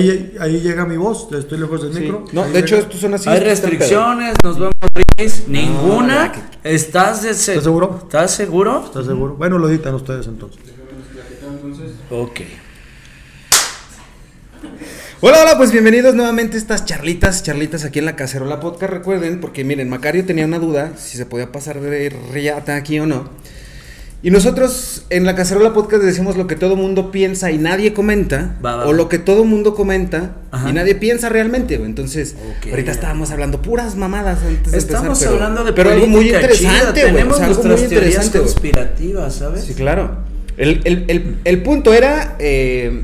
ahí, ahí llega mi voz, estoy lejos del Sí. micro. No, de hecho, llega. estos son así. Hay restricciones, nos vamos Riz. Ninguna. ¿Estás, de se- ¿Estás seguro? ¿Estás seguro? ¿Estás seguro? Bueno, lo editan ustedes entonces. Ok. Hola, hola, pues bienvenidos nuevamente a estas charlitas, charlitas aquí en la Cacerola Podcast. Recuerden, porque miren, Macario tenía una duda si se podía pasar de riata aquí o no. Y nosotros en la Cacerola Podcast decimos lo que todo mundo piensa y nadie comenta, Va, va, o lo que todo mundo comenta Ajá. y nadie piensa realmente. Entonces, ahorita estábamos hablando puras mamadas antes de Estamos empezar, pero- hablando de pero algo muy interesante, chida. Tenemos o sea, algo muy nuestras teorías interesante, güey. conspirativas, ¿sabes? Sí, claro. El, el- el- el punto era eh,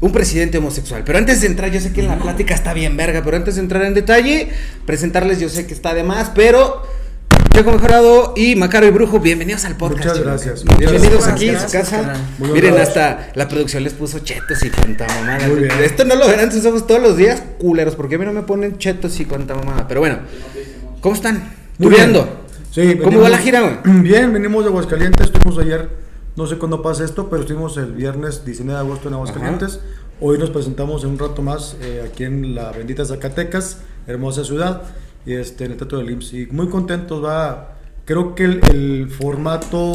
un presidente homosexual. Pero antes de entrar, yo sé que la plática está bien verga, pero antes de entrar en detalle, presentarles, yo sé que está de más, pero Checo Mejorado y Macaro y Brujo, bienvenidos al podcast. Muchas gracias. Bienvenidos Muchas aquí en su gracias, casa. Miren, hasta la producción les puso chetos y cuanta mamada. Esto no lo verán sus ojos todos los días, culeros, porque a mí no me ponen chetos y cuanta mamada. Pero bueno, ¿cómo están? Tureando. Sí, ¿Cómo va la gira, güey? Bien, venimos de Aguascalientes, estuvimos ayer, no sé cuándo pasa esto, pero estuvimos el viernes 19 de agosto en Aguascalientes. Hoy nos presentamos en un rato más eh, aquí en la bendita Zacatecas, hermosa ciudad, y este, en el Teatro del IMSS. Y muy contentos, va, creo que el, el formato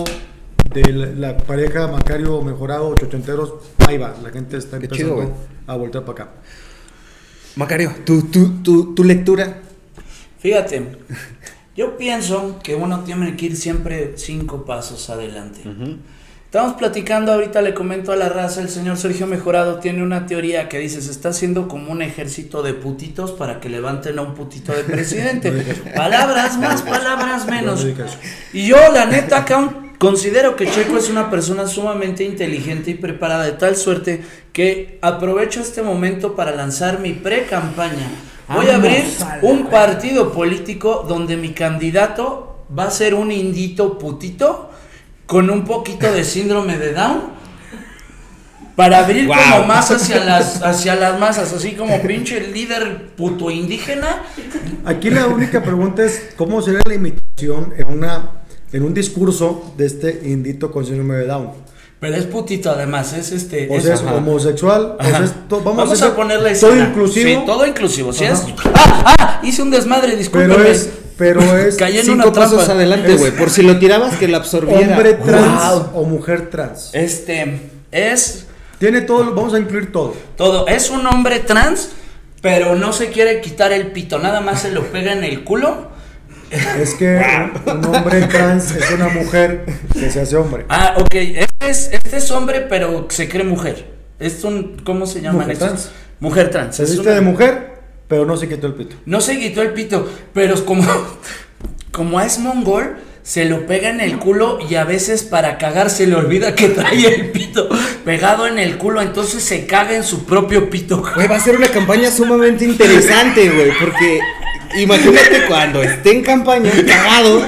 de la, la pareja Macario mejorado, ochochenteros, ahí va, la gente está Qué empezando chido, a voltear para acá. Macario, tu, tu, tu, tu lectura. Fíjate, yo pienso que uno tiene que ir siempre cinco pasos adelante. Estamos platicando, ahorita le comento a la raza, el señor Sergio Mejorado tiene una teoría que dice, se está haciendo como un ejército de putitos para que levanten a un putito de presidente. palabras más, palabras menos. Y yo, la neta, considero que Checo es una persona sumamente inteligente y preparada, de tal suerte que aprovecho este momento para lanzar mi pre-campaña. Voy a abrir un partido político donde mi candidato va a ser un indito putito con un poquito de síndrome de Down. Para abrir Wow. como más hacia las, hacia las masas, así como pinche líder puto indígena. Aquí la única pregunta es cómo sería la imitación en una en un discurso de este indito con síndrome de Down. Pero es putito además, es este. O es- sea, es homosexual, o sea, Ajá. es to- vamos, Vamos, hacer a ponerle todo inclusivo, Sí, todo inclusivo. Si es. ¡Ah! ¡Ah! Hice un desmadre, discúlpeme. pero es pero es Caí en Cinco una trampa. pasos adelante, Es- güey. Por si lo tirabas, que lo absorbiera. hombre trans Wow. o mujer trans. Este. Es. Tiene todo, vamos a incluir todo. Todo. Es un hombre trans, pero no se quiere quitar el pito. Nada más se lo pega en el culo. Es que un, un hombre trans es una mujer que se hace hombre. Ah, ok. Este es, este es hombre, pero se cree mujer. Es un. ¿Cómo se llaman Mujer estos? trans. Mujer trans. Se Es viste una- de mujer, pero no se quitó el pito. No se quitó el pito, pero es como, como es mongol, se lo pega en el culo y a veces para cagar se le olvida que trae el pito pegado en el culo, entonces se caga en su propio pito. Güey, va a ser una campaña sumamente interesante, güey. Porque imagínate cuando esté en campaña, cagado.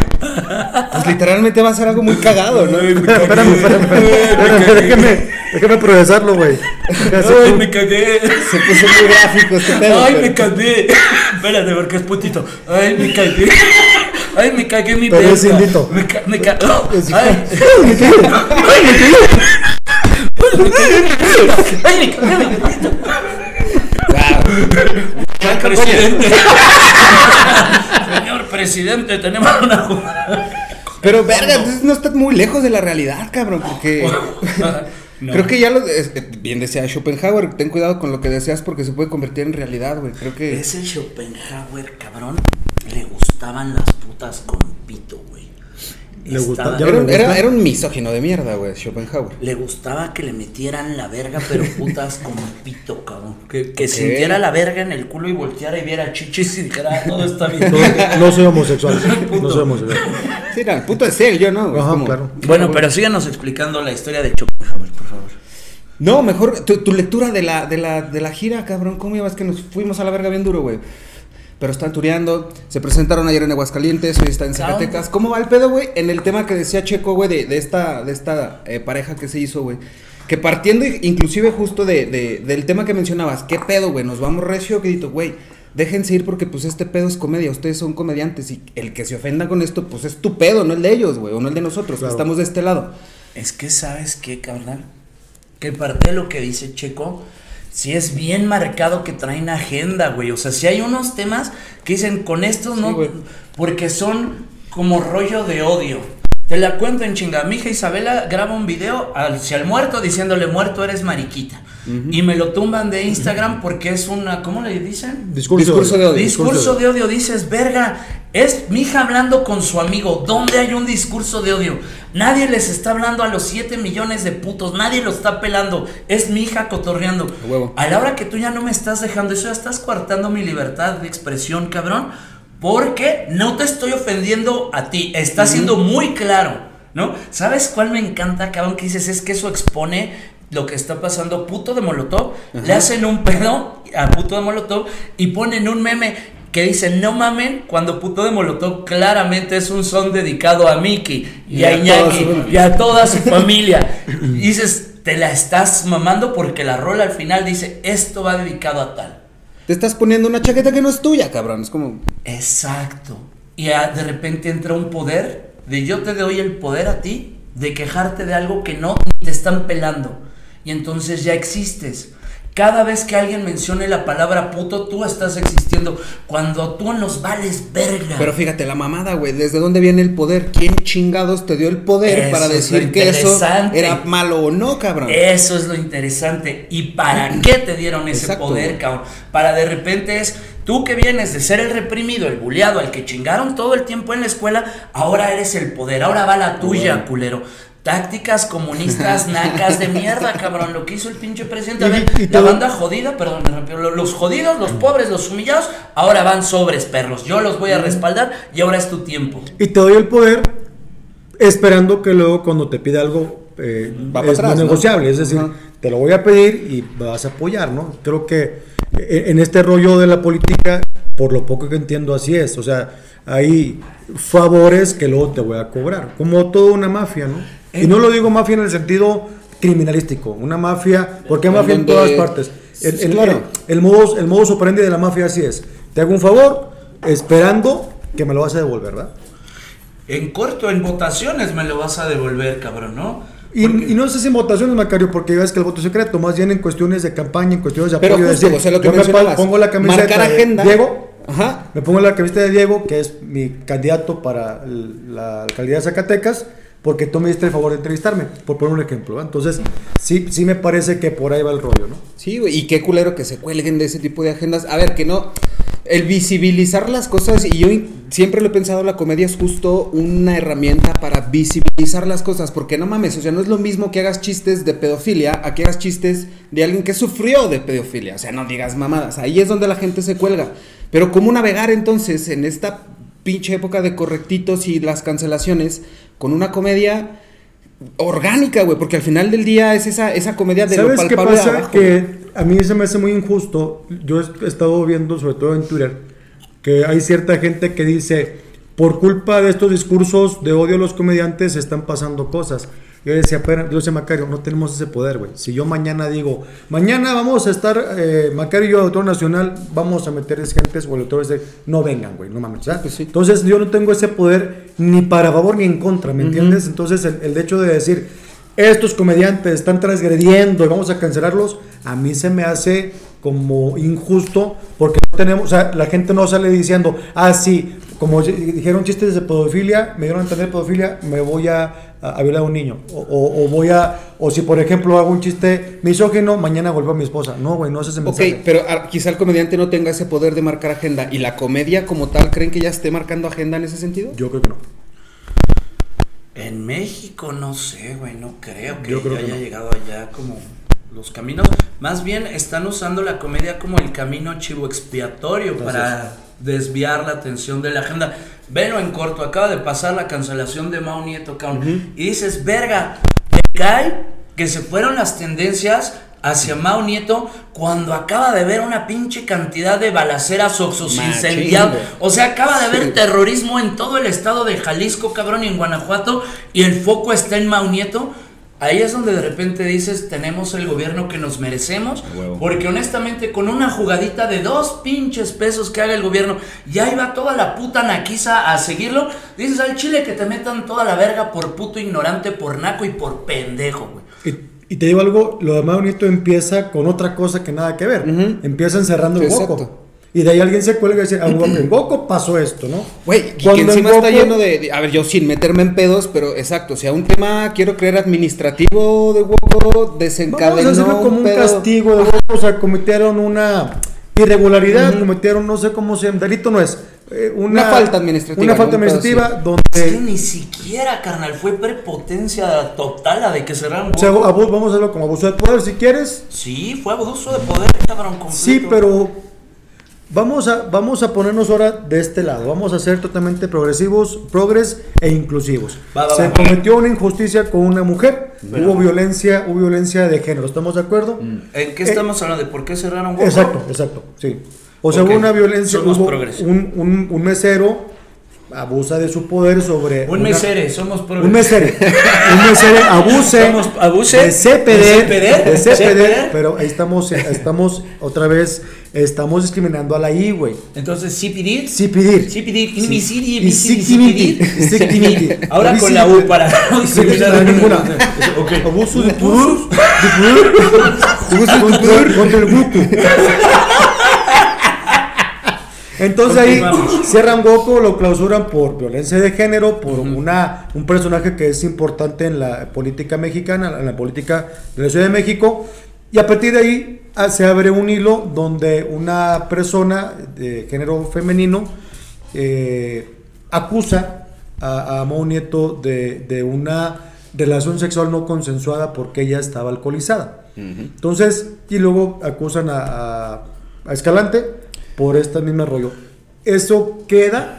Pues literalmente va a ser algo muy cagado, ¿no? Espérame, espérame, espérame, déjeme, déjeme procesarlo, güey. Ay, me cagué. Se puso muy gráfico este pedo. Ay, pero- me cagué. Espérate, porque es putito. Ay, me cagué. Ay, me cagué mi Pero es indito. Me, ca me ca- oh, Es- Ay. Ay, me cagué mi pito. Señor presidente. Señor presidente, tenemos una jugada. Pero verga, entonces no estás muy lejos de la realidad, cabrón, porque No. creo que ya lo es- eh, bien decía Schopenhauer, ten cuidado con lo que deseas porque se puede convertir en realidad, güey. Creo que Ese Schopenhauer, cabrón, gustaban las putas con pito, güey. Le gusta- Estaba- ya era, un misógino de mierda, güey, Schopenhauer. Le gustaba que le metieran la verga, pero putas con pito, cabrón. Que, que sintiera la verga en el culo y volteara y viera chichis y dijera, "Ah, todo está bien. No, no soy homosexual. No soy homosexual. Sí, era, el puto es él, yo no. güey, Ajá, como- claro. Bueno, pero síganos explicando la historia de Schopenhauer, por favor. No, mejor tu, tu lectura de la, de, la, de la gira, cabrón. ¿Cómo ibas que nos fuimos a la verga bien duro, güey? Pero están tureando, se presentaron ayer en Aguascalientes, hoy están en Zacatecas. ¿Cómo va el pedo, güey? En el tema que decía Checo, güey, de, de esta, de esta eh, pareja que se hizo, güey. Que partiendo inclusive justo de, de- del tema que mencionabas, ¿qué pedo, güey? Nos vamos recio, grito, güey. Déjense ir porque pues este pedo es comedia, ustedes son comediantes y el que se ofenda con esto, pues es tu pedo, no el de ellos, güey, o no el de nosotros, que Claro. estamos de este lado. Es que sabes qué, carnal. Que parte de lo que dice Checo si es bien marcado que traen agenda, güey. O sea, si hay unos temas que dicen con estos no, porque son como rollo de odio. Te la cuento en chinga. Mi hija Isabela graba un video hacia el muerto diciéndole muerto eres mariquita. Y me lo tumban de Instagram porque es una, ¿cómo le dicen? Discurso, de odio. Discurso de odio. Dices, verga, es mi hija hablando con su amigo. ¿Dónde hay un discurso de odio? Nadie les está hablando a los 7 millones de putos. Nadie lo está pelando. Es mi hija cotorreando. A la hora que tú ya no me estás dejando eso, ya estás coartando mi libertad de expresión, cabrón. Porque no te estoy ofendiendo a ti. Está siendo muy claro. ¿No? ¿Sabes cuál me encanta, cabrón? Que dices, es que eso expone lo que está pasando. Puto de Molotov. Le hacen un pedo a puto de Molotov y ponen un meme que dice, no mamen, cuando puto de Molotov claramente es un son dedicado a Mickey y, a Iñaki y a toda su familia. y dices, te la estás mamando porque la rola al final dice, esto va dedicado a tal. Te estás poniendo una chaqueta que no es tuya, cabrón. Es como. Exacto. Y de repente entra un poder de yo te doy el poder a ti de quejarte de algo que no te están pelando. Y entonces ya existes. Cada vez que alguien mencione la palabra puto, tú estás existiendo. Cuando tú nos vales verga. Pero fíjate, la mamada, güey. ¿Desde dónde viene el poder? ¿Quién chingados te dio el poder para decir que eso era malo o no, cabrón? Eso es lo interesante. ¿Y para qué te dieron ese poder, cabrón? Para de repente es. Tú que vienes de ser el reprimido, el buleado, al que chingaron todo el tiempo en la escuela, ahora eres el poder, ahora va la tuya, culero. Tácticas comunistas nacas de mierda, cabrón. Lo que hizo el pinche presidente. A ver, la banda jodida, perdón, Los jodidos, los pobres, los humillados, ahora van sobres, perros. Yo los voy a respaldar y ahora es tu tiempo. Y te doy el poder esperando que luego cuando te pida algo eh, es negociable. Es decir, te lo voy a pedir y vas a apoyar, ¿no? Creo que eh, en este rollo de la política, por lo poco que entiendo, así es. O sea, hay favores que luego te voy a cobrar. Como toda una mafia, ¿no? Y no lo digo mafia en el sentido criminalístico, una mafia, porque hay mafia en todas partes. El, el, claro. el, modus, el modus operandi de la mafia así es. Te hago un favor esperando que me lo vas a devolver, ¿verdad? En corto, en votaciones me lo vas a devolver, cabrón, ¿no? Y, no sé si en votaciones, Macario, porque ves que el voto secreto, más bien en cuestiones de campaña, en cuestiones de apoyo. Pero justo, o sea, lo que yo me pongo la camiseta de Diego, Ajá. me pongo la camiseta de Diego, que es mi candidato para la alcaldía de Zacatecas, porque tú me diste el favor de entrevistarme, por poner un ejemplo. Entonces, sí, sí me parece que por ahí va el rollo, ¿no? Sí, güey, y qué culero que se cuelguen de ese tipo de agendas. A ver, que no, el visibilizar las cosas, y yo siempre lo he pensado, la comedia es justo una herramienta para visibilizar las cosas, porque no mames, o sea, no es lo mismo que hagas chistes de pedofilia a que hagas chistes de alguien que sufrió de pedofilia, o sea, no digas mamadas, ahí es donde la gente se cuelga. Pero ¿cómo navegar entonces en esta pinche época de correctitos y las cancelaciones con una comedia orgánica, güey, porque al final del día es esa, esa comedia de ¿Sabes qué pasa? que a mí se me hace muy injusto. Yo he estado viendo, sobre todo en Twitter, que hay cierta gente que dice, por culpa de estos discursos de odio a los comediantes, están pasando cosas. Yo decía, pero, yo decía, Macario, no tenemos ese poder, güey. Si yo mañana digo, mañana vamos a estar, eh, Macario y yo, autor nacional, vamos a meter gentes o el autor de, no vengan, güey, no mames. Pues Entonces yo no tengo ese poder ni para favor ni en contra, ¿me entiendes? Entonces el, el hecho de decir, estos comediantes están transgrediendo y vamos a cancelarlos, a mí se me hace como injusto porque no tenemos, o sea, la gente no sale diciendo, ah, sí, como dijeron chistes de pedofilia, me dieron a entender pedofilia, me voy a a, violar a un niño. O, voy a, o si por ejemplo hago un chiste misógino, mañana vuelvo a mi esposa. No, güey, no es ese mensaje. Ok, pero ah, quizá el comediante no tenga ese poder de marcar agenda. ¿Y la comedia como tal creen que ya esté marcando agenda en ese sentido? Yo creo que no. En México no sé, güey, no creo que haya llegado allá como los caminos. Más bien están usando la comedia como el camino chivo expiatorio para desviar la atención de la agenda. Velo en corto, acaba de pasar la cancelación de Mao Nieto, Y dices, verga, te cae que se fueron las tendencias hacia Mao Nieto cuando acaba de ver una pinche cantidad de balaceras oxos incendiados. O sea, acaba de ver terrorismo en todo el estado de Jalisco, cabrón, y en Guanajuato, y el foco está en Mao Nieto. Ahí es donde de repente dices, tenemos el gobierno que nos merecemos, porque honestamente con una jugadita de dos pinches pesos que haga el gobierno, ya iba toda la puta naquiza a seguirlo, dices al chile que te metan toda la verga por puto ignorante, por naco y por pendejo, güey. Y te digo algo, lo de Mau Nieto empieza con otra cosa que nada que ver. Ujú. Empieza encerrando el Exacto. Y de ahí alguien se cuelga y dice, ah, en Goku pasó esto, ¿no? Güey, y que Cuando encima en está lleno de, de- A ver, yo sin meterme en pedos, pero exacto. O sea, un tema, quiero creer, administrativo de huevo desencadenó. Vamos a hacerlo como un pedo. castigo de Goku. O sea, cometieron una irregularidad, cometieron, no sé cómo se llama, delito no es. eh, una, Una falta administrativa, Una falta administrativa Es que donde ni siquiera, carnal, fue prepotencia total la de que cerraron. O sea, vamos a hacerlo como abuso de poder si quieres. Sí, fue abuso de poder, cabrón, completo. Sí, pero vamos a, vamos a ponernos ahora de este lado. Vamos a ser totalmente progresivos, progres e inclusivos. Va, va, Se va. cometió una injusticia con una mujer. Hubo violencia, hubo violencia de género. ¿Estamos de acuerdo? ¿En qué estamos hablando? ¿De por qué cerraron? Exacto, exacto, sí. O sea, Ok, hubo una violencia, somos hubo progres. un, un, un mesero abusa de su poder sobre... Un una- mesere, somos progres. Un mesere. un mesere abuse. Somos- abuse De de CPD. CPD, De CPD. CPD. Pero ahí estamos, estamos otra vez, estamos discriminando a la I, güey. Entonces, sí pedir. Sí pedir. Sí pedir. Sí. Invisible, Y invisible, sí sí pedir. pedir. Sí pedir. Ahora con la U para no ninguna. Abuso de poder. De poder. Abuso de poder contra el. Entonces ahí cierran Goku, lo clausuran por violencia de género, por una, un personaje que es importante en la política mexicana, en la política de la Ciudad de México. Y a partir de ahí ah, se abre un hilo donde una persona de género femenino eh, acusa a, a Mau Nieto de, de una relación sexual no consensuada porque ella estaba alcoholizada. Entonces, y luego acusan a, a- a Escalante por este mismo rollo. Eso queda,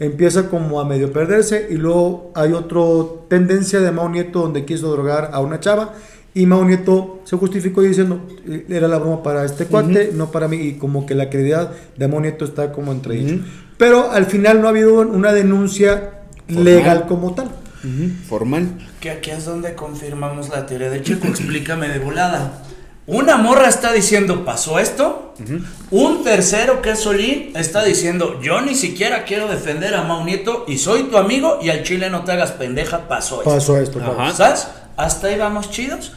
empieza como a medio perderse y luego hay otra tendencia de Mau Nieto donde quiso drogar a una chava y Mau Nieto se justificó diciendo "Eh, era la broma para este cuate, no para mí y como que la credibilidad de Mau Nieto está como entredicho. Pero al final no ha habido una denuncia Formal. legal como tal. Ujú, Formal. Que aquí es donde confirmamos la teoría de Checo. Explícame de volada. Una morra está diciendo, pasó esto. Un tercero, que es Solín, está diciendo, yo ni siquiera quiero defender a Mau Nieto y soy tu amigo y al chile no te hagas pendeja, pasó esto. Pasó esto. ¿Sabes? Hasta ahí vamos chidos.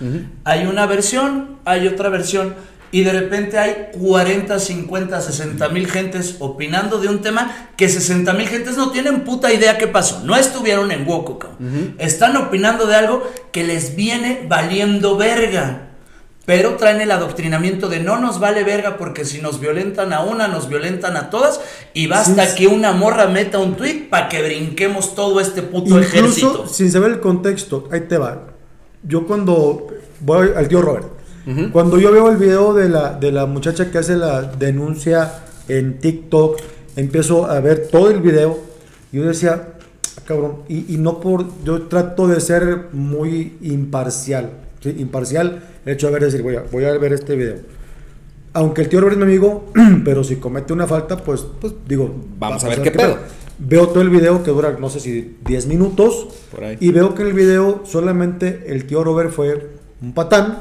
Hay una versión, hay otra versión. Y de repente hay 40, 50, 60 mil gentes opinando de un tema que 60 mil gentes no tienen puta idea qué pasó. No estuvieron en cabrón. Están opinando de algo que les viene valiendo verga. Pero traen el adoctrinamiento de no nos vale verga porque si nos violentan a una, nos violentan a todas. Y basta Sí, que una morra meta un tweet para que brinquemos todo este puto Incluso ejército. sin saber el contexto, ahí te va. Yo cuando voy al tío Robert, cuando yo veo el video de la, de la muchacha que hace la denuncia en TikTok, empiezo a ver todo el video, yo decía, "Ah, cabrón, y, y no por, yo trato de ser muy imparcial, ¿sí? imparcial, el hecho de ver, decir, voy a, voy a ver este video. Aunque el tío Robert es mi amigo, pero si comete una falta, pues, pues digo, Vamos va a ver qué pedo. Veo todo el video que dura, no sé si 10 minutos. Por ahí. Y veo que en el video solamente el tío Robert fue un patán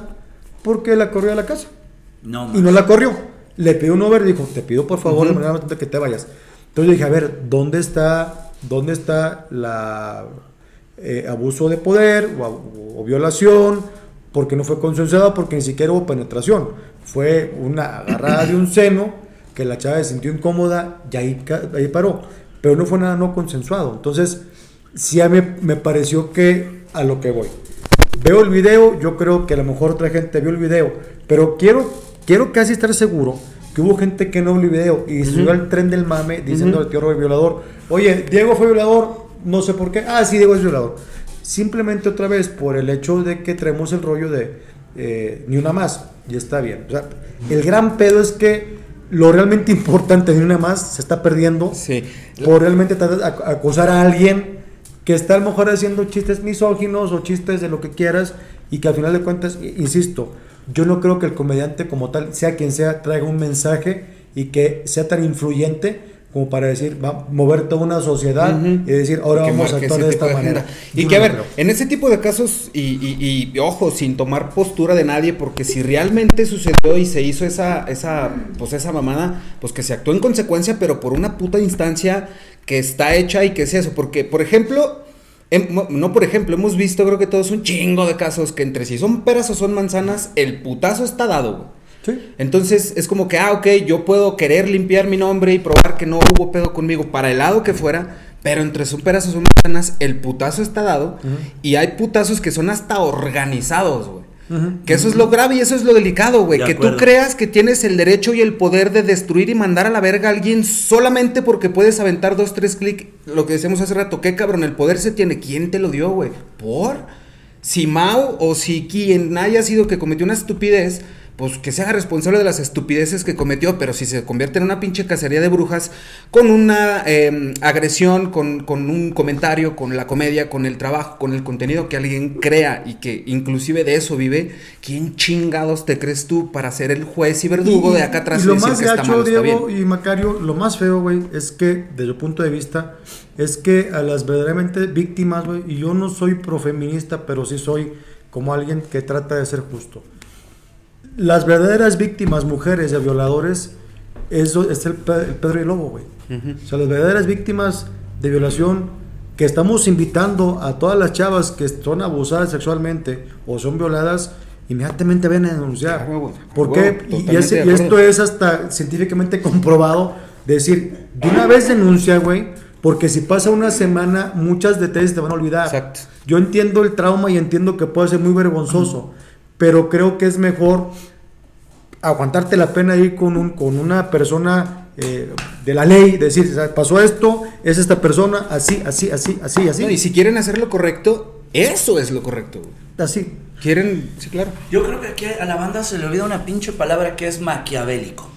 porque la corrió a la casa. No, Y no la corrió. Le pidió un Uber y dijo, te pido por favor de manera atenta que te vayas. Entonces yo dije, a ver, ¿dónde está, dónde está la eh, abuso de poder o, o- o violación? Porque no fue consensuada, porque ni siquiera hubo penetración. Fue una agarrada de un seno que la chava se sintió incómoda y ahí, ahí paró. Pero no fue nada no consensuado. Entonces, sí a mí me pareció que a lo que voy. Veo el video, yo creo que a lo mejor otra gente vio el video, pero quiero, quiero casi estar seguro que hubo gente que no vio el video y se subió al tren del mame diciendo al tío Robert violador. Oye, Diego fue violador, no sé por qué. Ah, sí, Diego es violador. Simplemente otra vez por el hecho de que traemos el rollo de eh, ni una más y está bien. O sea, el gran pedo es que lo realmente importante de ni una más se está perdiendo Sí. por realmente acusar a alguien que está a lo mejor haciendo chistes misóginos o chistes de lo que quieras y que al final de cuentas, insisto, yo no creo que el comediante como tal, sea quien sea, traiga un mensaje y que sea tan influyente como para decir, va a mover toda una sociedad Ujú. y decir, ahora que vamos a actuar de esta de manera. agenda. Y Yo que a ver, creo. en ese tipo de casos, y, y- y, ojo, sin tomar postura de nadie, porque si realmente sucedió y se hizo esa, esa, pues esa mamada, pues que se actuó en consecuencia, pero por una puta instancia que está hecha y que es eso. Porque, por ejemplo, Em- no, por ejemplo, hemos visto, creo que todos un chingo de casos que entre si son peras o son manzanas, el putazo está dado, güey. Sí. Entonces es como que, ah, ok, yo puedo querer limpiar mi nombre y probar que no hubo pedo conmigo para el lado que fuera, pero entre son peras o son manzanas, el putazo está dado y hay putazos que son hasta organizados, güey. Que eso es lo grave y eso es lo delicado, güey. De Que tú creas que tienes el derecho y el poder de destruir y mandar a la verga a alguien solamente porque puedes aventar dos, tres clics. Lo que decíamos hace rato, qué cabrón, el poder se tiene. ¿Quién te lo dio, güey? ¿Por? Si Mao o si quien haya sido que cometió una estupidez, pues que se haga responsable de las estupideces que cometió, pero si se convierte en una pinche cacería de brujas con una eh, agresión, con, con un comentario, con la comedia, con el trabajo, con el contenido que alguien crea y que inclusive de eso vive, ¿quién chingados te crees tú para ser el juez y verdugo de acá atrás y lo decir más que está gacho, está Diego bien? y Macario, lo más feo, güey, es que, desde mi punto de vista, es que a las verdaderamente víctimas, güey, y yo no soy profeminista, pero sí soy como alguien que trata de ser justo. Las verdaderas víctimas, mujeres de violadores, eso es el, pe- el Pedro y el Lobo, güey. O sea, las verdaderas víctimas de violación que estamos invitando a todas las chavas que son abusadas sexualmente o son violadas, inmediatamente ven a denunciar. ¿Por qué? Y- ese- y esto es hasta científicamente comprobado. de Decir, de una vez denuncia, güey, porque si pasa una semana, muchas detalles te van a olvidar. Exacto. Yo entiendo el trauma y entiendo que puede ser muy vergonzoso, pero creo que es mejor aguantarte la pena ir con, un, con una persona eh, de la ley, decir, sea, pasó esto, es esta persona, así, así, así, así, así. No, y si quieren hacer lo correcto, eso es lo correcto. Así. Quieren, sí, claro. Yo creo que aquí a la banda se le olvida una pinche palabra que es maquiavélico.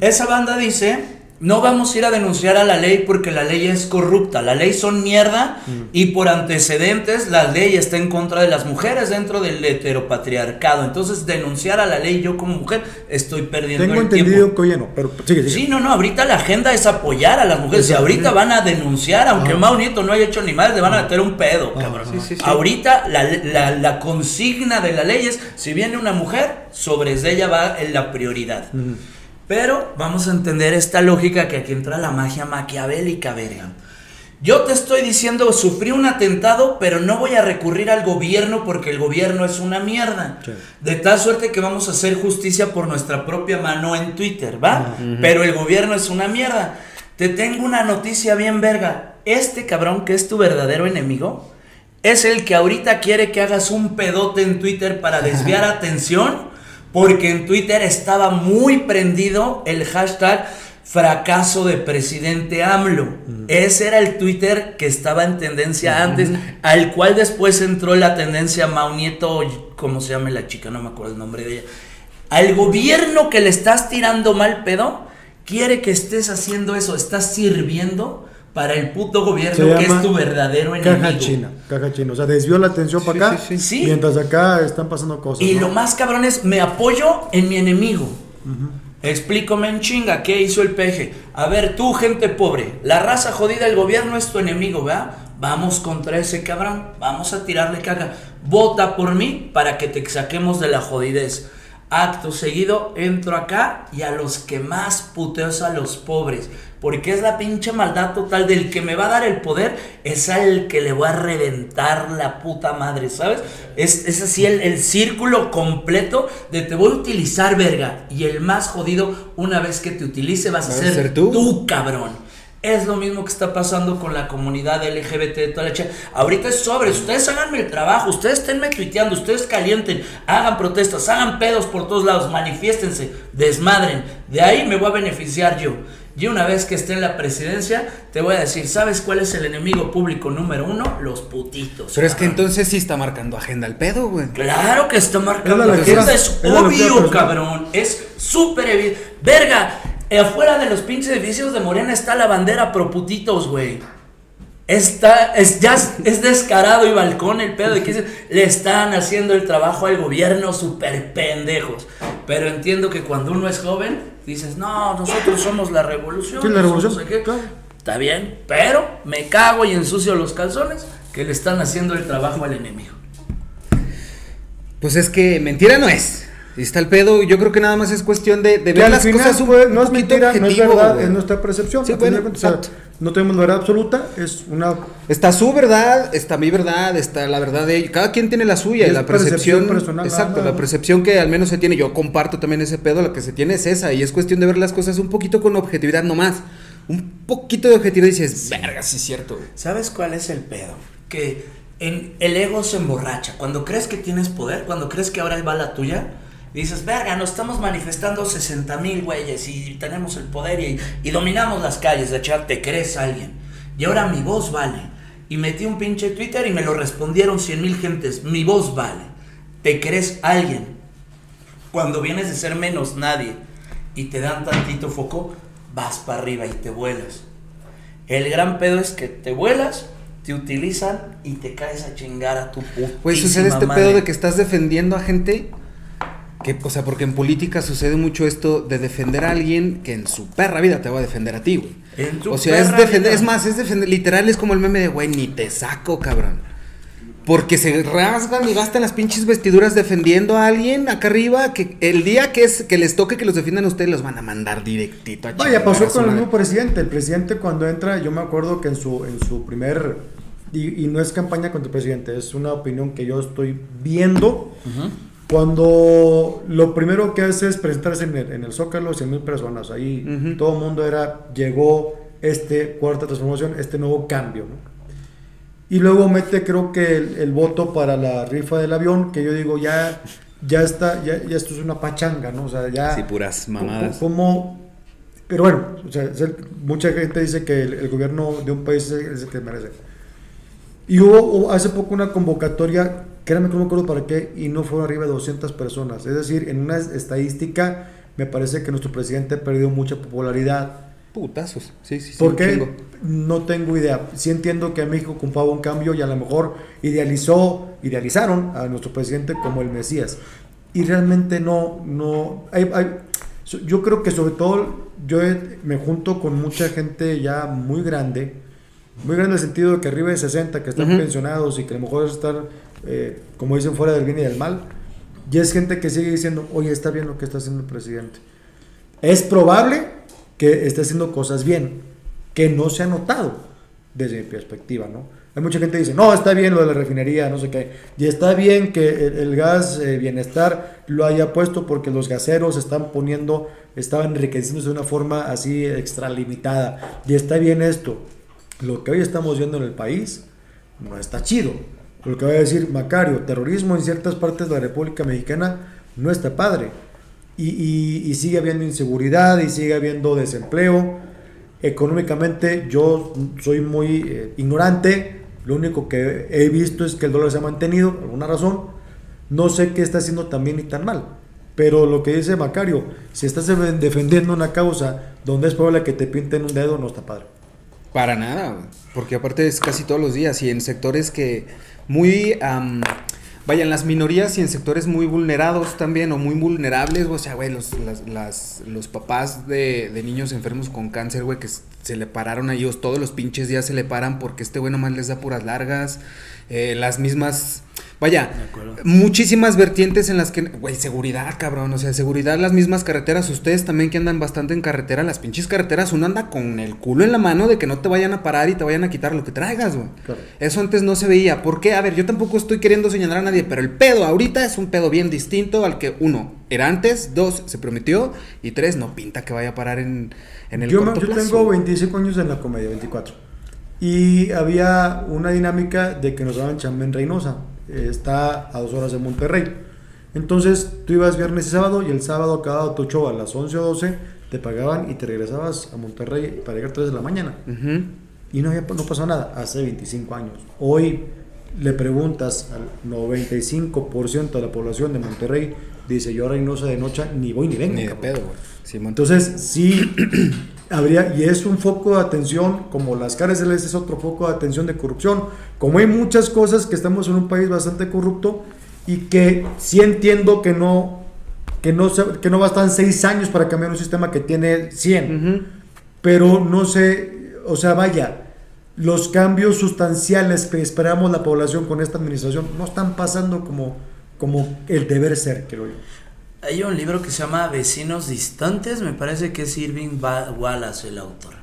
Esa banda dice, no vamos a ir a denunciar a la ley porque la ley es corrupta, la ley son mierda y por antecedentes la ley está en contra de las mujeres dentro del heteropatriarcado. Entonces denunciar a la ley yo como mujer estoy perdiendo Tengo el entendido tiempo. que, oye, no, pero sigue, sigue. Sí, no, no, ahorita la agenda es apoyar a las mujeres. Si ahorita van a denunciar, aunque Ajá. Mau Nieto no haya hecho ni más, le van a meter un pedo, cabrón. Sí, sí, sí. Ahorita la, la- la consigna de la ley es, si viene una mujer, sobre ella va en la prioridad. Pero vamos a entender esta lógica que aquí entra la magia maquiavélica, verga. Yo te estoy diciendo, sufrí un atentado, pero no voy a recurrir al gobierno porque el gobierno es una mierda. Sí. De tal suerte que vamos a hacer justicia por nuestra propia mano en Twitter, ¿va? Pero el gobierno es una mierda. Te tengo una noticia bien verga. Este cabrón que es tu verdadero enemigo es el que ahorita quiere que hagas un pedote en Twitter para desviar atención. Porque en Twitter estaba muy prendido el hashtag fracaso de presidente AMLO. Ese era el Twitter que estaba en tendencia antes, al cual después entró la tendencia Mau Nieto, ¿cómo se llama la chica? No me acuerdo el nombre de ella. Al gobierno que le estás tirando mal pedo, quiere que estés haciendo eso, estás sirviendo para el puto gobierno que es tu verdadero enemigo. Caja china, caja china. O sea, desvió la atención para acá. sí, sí. Mientras acá están pasando cosas. Y ¿no? lo más cabrón es, me apoyo en mi enemigo. Explícame en chinga, ¿qué hizo el peje? A ver, tú, gente pobre, la raza jodida, el gobierno es tu enemigo, ¿verdad? Vamos contra ese cabrón, vamos a tirarle caca. Vota por mí para que te saquemos de la jodidez. Acto seguido, entro acá y a los que más puteo es a los pobres. Porque es la pinche maldad total del que me va a dar el poder, es al que le voy a reventar la puta madre, ¿sabes? Es, es así el, el círculo completo de te voy a utilizar, verga. Y el más jodido, una vez que te utilice, vas a ser, ser tú. tú, cabrón. Es lo mismo que está pasando con la comunidad LGBT, toda la ch- Ahorita es sobre, ustedes háganme el trabajo, ustedes esténme tuiteando, ustedes calienten, hagan protestas, hagan pedos por todos lados, manifiéstense, desmadren. De ahí me voy a beneficiar yo. Y una vez que esté en la presidencia, te voy a decir, ¿sabes cuál es el enemigo público número uno? Los putitos. Pero es que entonces sí está marcando agenda el pedo, güey. Claro que está marcando agenda, es obvio, cabrón. Es súper evidente. Verga, eh, afuera de los pinches edificios de Morena está la bandera pro putitos, güey. Está, es, ya es, es descarado y balcón el pedo de que le están haciendo el trabajo al gobierno súper pendejos. Pero entiendo que cuando uno es joven, dices, no, nosotros somos la revolución. Sí, la revolución, no sé qué". claro. Está bien, pero me cago y ensucio los calzones que le están haciendo el trabajo al enemigo. Pues es que mentira no es. Y está el pedo, yo creo que nada más es cuestión de, de ver las final, cosas un pues, no es mentira, no es objetivo, verdad, güey. es nuestra percepción. Sí, bueno, o sea, no tenemos la verdad absoluta, es una Está su verdad, está mi verdad, está la verdad de ellos. Cada quien tiene la suya y la percepción percepción. personal, exacto, nada la percepción que al menos se tiene. Yo comparto también ese pedo, la que se tiene es esa. Y es cuestión de ver las cosas un poquito con objetividad nomás. Un poquito de objetividad y dices, verga, sí es cierto. güey". ¿Sabes cuál es el pedo? Que en el ego se emborracha. Cuando crees que tienes poder, cuando crees que ahora va la tuya, dices, verga, nos estamos manifestando 60 mil güeyes y tenemos el poder y, y dominamos las calles. De hecho, te crees alguien. Y ahora mi voz vale. Y metí un pinche Twitter y me lo respondieron 100 mil gentes. Mi voz vale. Te crees alguien. Cuando vienes de ser menos nadie y te dan tantito foco, vas para arriba y te vuelas. El gran pedo es que te vuelas, te utilizan y te caes a chingar a tu puta. Güey, sucede este pedo de que estás defendiendo a gente. Que, o sea, porque en política sucede mucho esto de defender a alguien que en su perra vida te va a defender a ti, güey. En tu O sea, es perra defender, vida. es más, es defender, literal es como el meme de, güey, ni te saco, cabrón. Porque se rasgan y gastan las pinches vestiduras defendiendo a alguien acá arriba, que el día que es que les toque que los defiendan a ustedes, los van a mandar directito a Vaya, pasó con el mismo presidente. El presidente cuando entra, yo me acuerdo que en su, en su primer... Y, y no es campaña contra el presidente, es una opinión que yo estoy viendo. Cuando lo primero que hace es presentarse en el, en el Zócalo, 100 mil personas. Ahí Ujú. todo el mundo era, llegó este cuarta transformación, este nuevo cambio. ¿no? Y luego mete creo que el, el voto para la rifa del avión, que yo digo, ya, ya está, ya, ya esto es una pachanga, ¿no? O sea, ya... Sí, puras mamadas. Como, pero bueno, o sea, el- mucha gente dice que el, el gobierno de un país es el que merece. Y hubo, hubo hace poco una convocatoria, que no me acuerdo para qué, y no fueron arriba de 200 personas. Es decir, en una estadística, me parece que nuestro presidente perdió mucha popularidad. Putazos. Sí, sí, sí. ¿Por qué? No tengo idea. Sí entiendo que México ocupaba un cambio y a lo mejor idealizó, idealizaron a nuestro presidente como el Mesías. Y realmente no, no, hay- hay- yo creo que sobre todo yo me junto con mucha gente ya muy grande, muy grande en el sentido de que arriba de 60, que están pensionados y que a lo mejor están, eh, como dicen, fuera del bien y del mal. Y es gente que sigue diciendo, oye, está bien lo que está haciendo el presidente. Es probable que esté haciendo cosas bien, que no se ha notado desde mi perspectiva, ¿no? Hay mucha gente que dice, no, está bien lo de la refinería, no sé qué, y está bien que el, gas eh, bienestar lo haya puesto porque los gaseros están poniendo, estaban enriqueciéndose de una forma así extralimitada, y está bien esto. Lo que hoy estamos viendo en el país no está chido. Lo que va a decir Macario, terrorismo en ciertas partes de la República Mexicana no está padre. Y, y- y sigue habiendo inseguridad y sigue habiendo desempleo. Económicamente yo soy muy eh, ignorante. Lo único que he visto es que el dólar se ha mantenido por alguna razón. No sé qué está haciendo tan bien ni tan mal. Pero lo que dice Macario, si estás defen- defendiendo una causa donde es probable que te pinten un dedo, no está padre. Para nada, porque aparte es casi todos los días y en sectores que muy, am, vaya, en las minorías y en sectores muy vulnerados también o muy vulnerables, o sea, güey, los, los papás de, de niños enfermos con cáncer, güey, que se le pararon a ellos, todos los pinches días se le paran porque este güey nomás les da puras largas, eh, las mismas, vaya, muchísimas vertientes en las que, güey, seguridad, cabrón, o sea, seguridad, las mismas carreteras, ustedes también que andan bastante en carretera, las pinches carreteras, uno anda con el culo en la mano de que no te vayan a parar y te vayan a quitar lo que traigas, güey. Eso antes no se veía. ¿Por qué? A ver, yo tampoco estoy queriendo señalar a nadie, pero el pedo ahorita es un pedo bien distinto al que, uno, era antes, dos, se prometió, y tres, no pinta que vaya a parar en, en el yo, me- yo plazo. tengo 25 años en la comedia, 24. Y había una dinámica de que nos daban chamba en Reynosa. Eh, está a dos horas de Monterrey. Entonces tú ibas viernes y sábado y el sábado acababa tu show a las 11 o 12, te pagaban y te regresabas a Monterrey para llegar a 3 de la mañana. Y no, había, no pasó nada hace 25 años. Hoy le preguntas al 95% de la población de Monterrey, dice yo a Reynosa de noche ni voy ni vengo. Ni de cabrón". pedo. Simón. Entonces, sí, habría, y es un foco de atención, como las cárceles es otro foco de atención de corrupción. Como hay muchas cosas que estamos en un país bastante corrupto y que sí entiendo que no, que no, que no bastan seis años para cambiar un sistema que tiene 100, Ujú. pero no sé, o sea, vaya, los cambios sustanciales que esperamos la población con esta administración no están pasando como, como el deber ser, creo yo. Hay un libro que se llama Vecinos Distantes, me parece que es Irving Wallace el autor.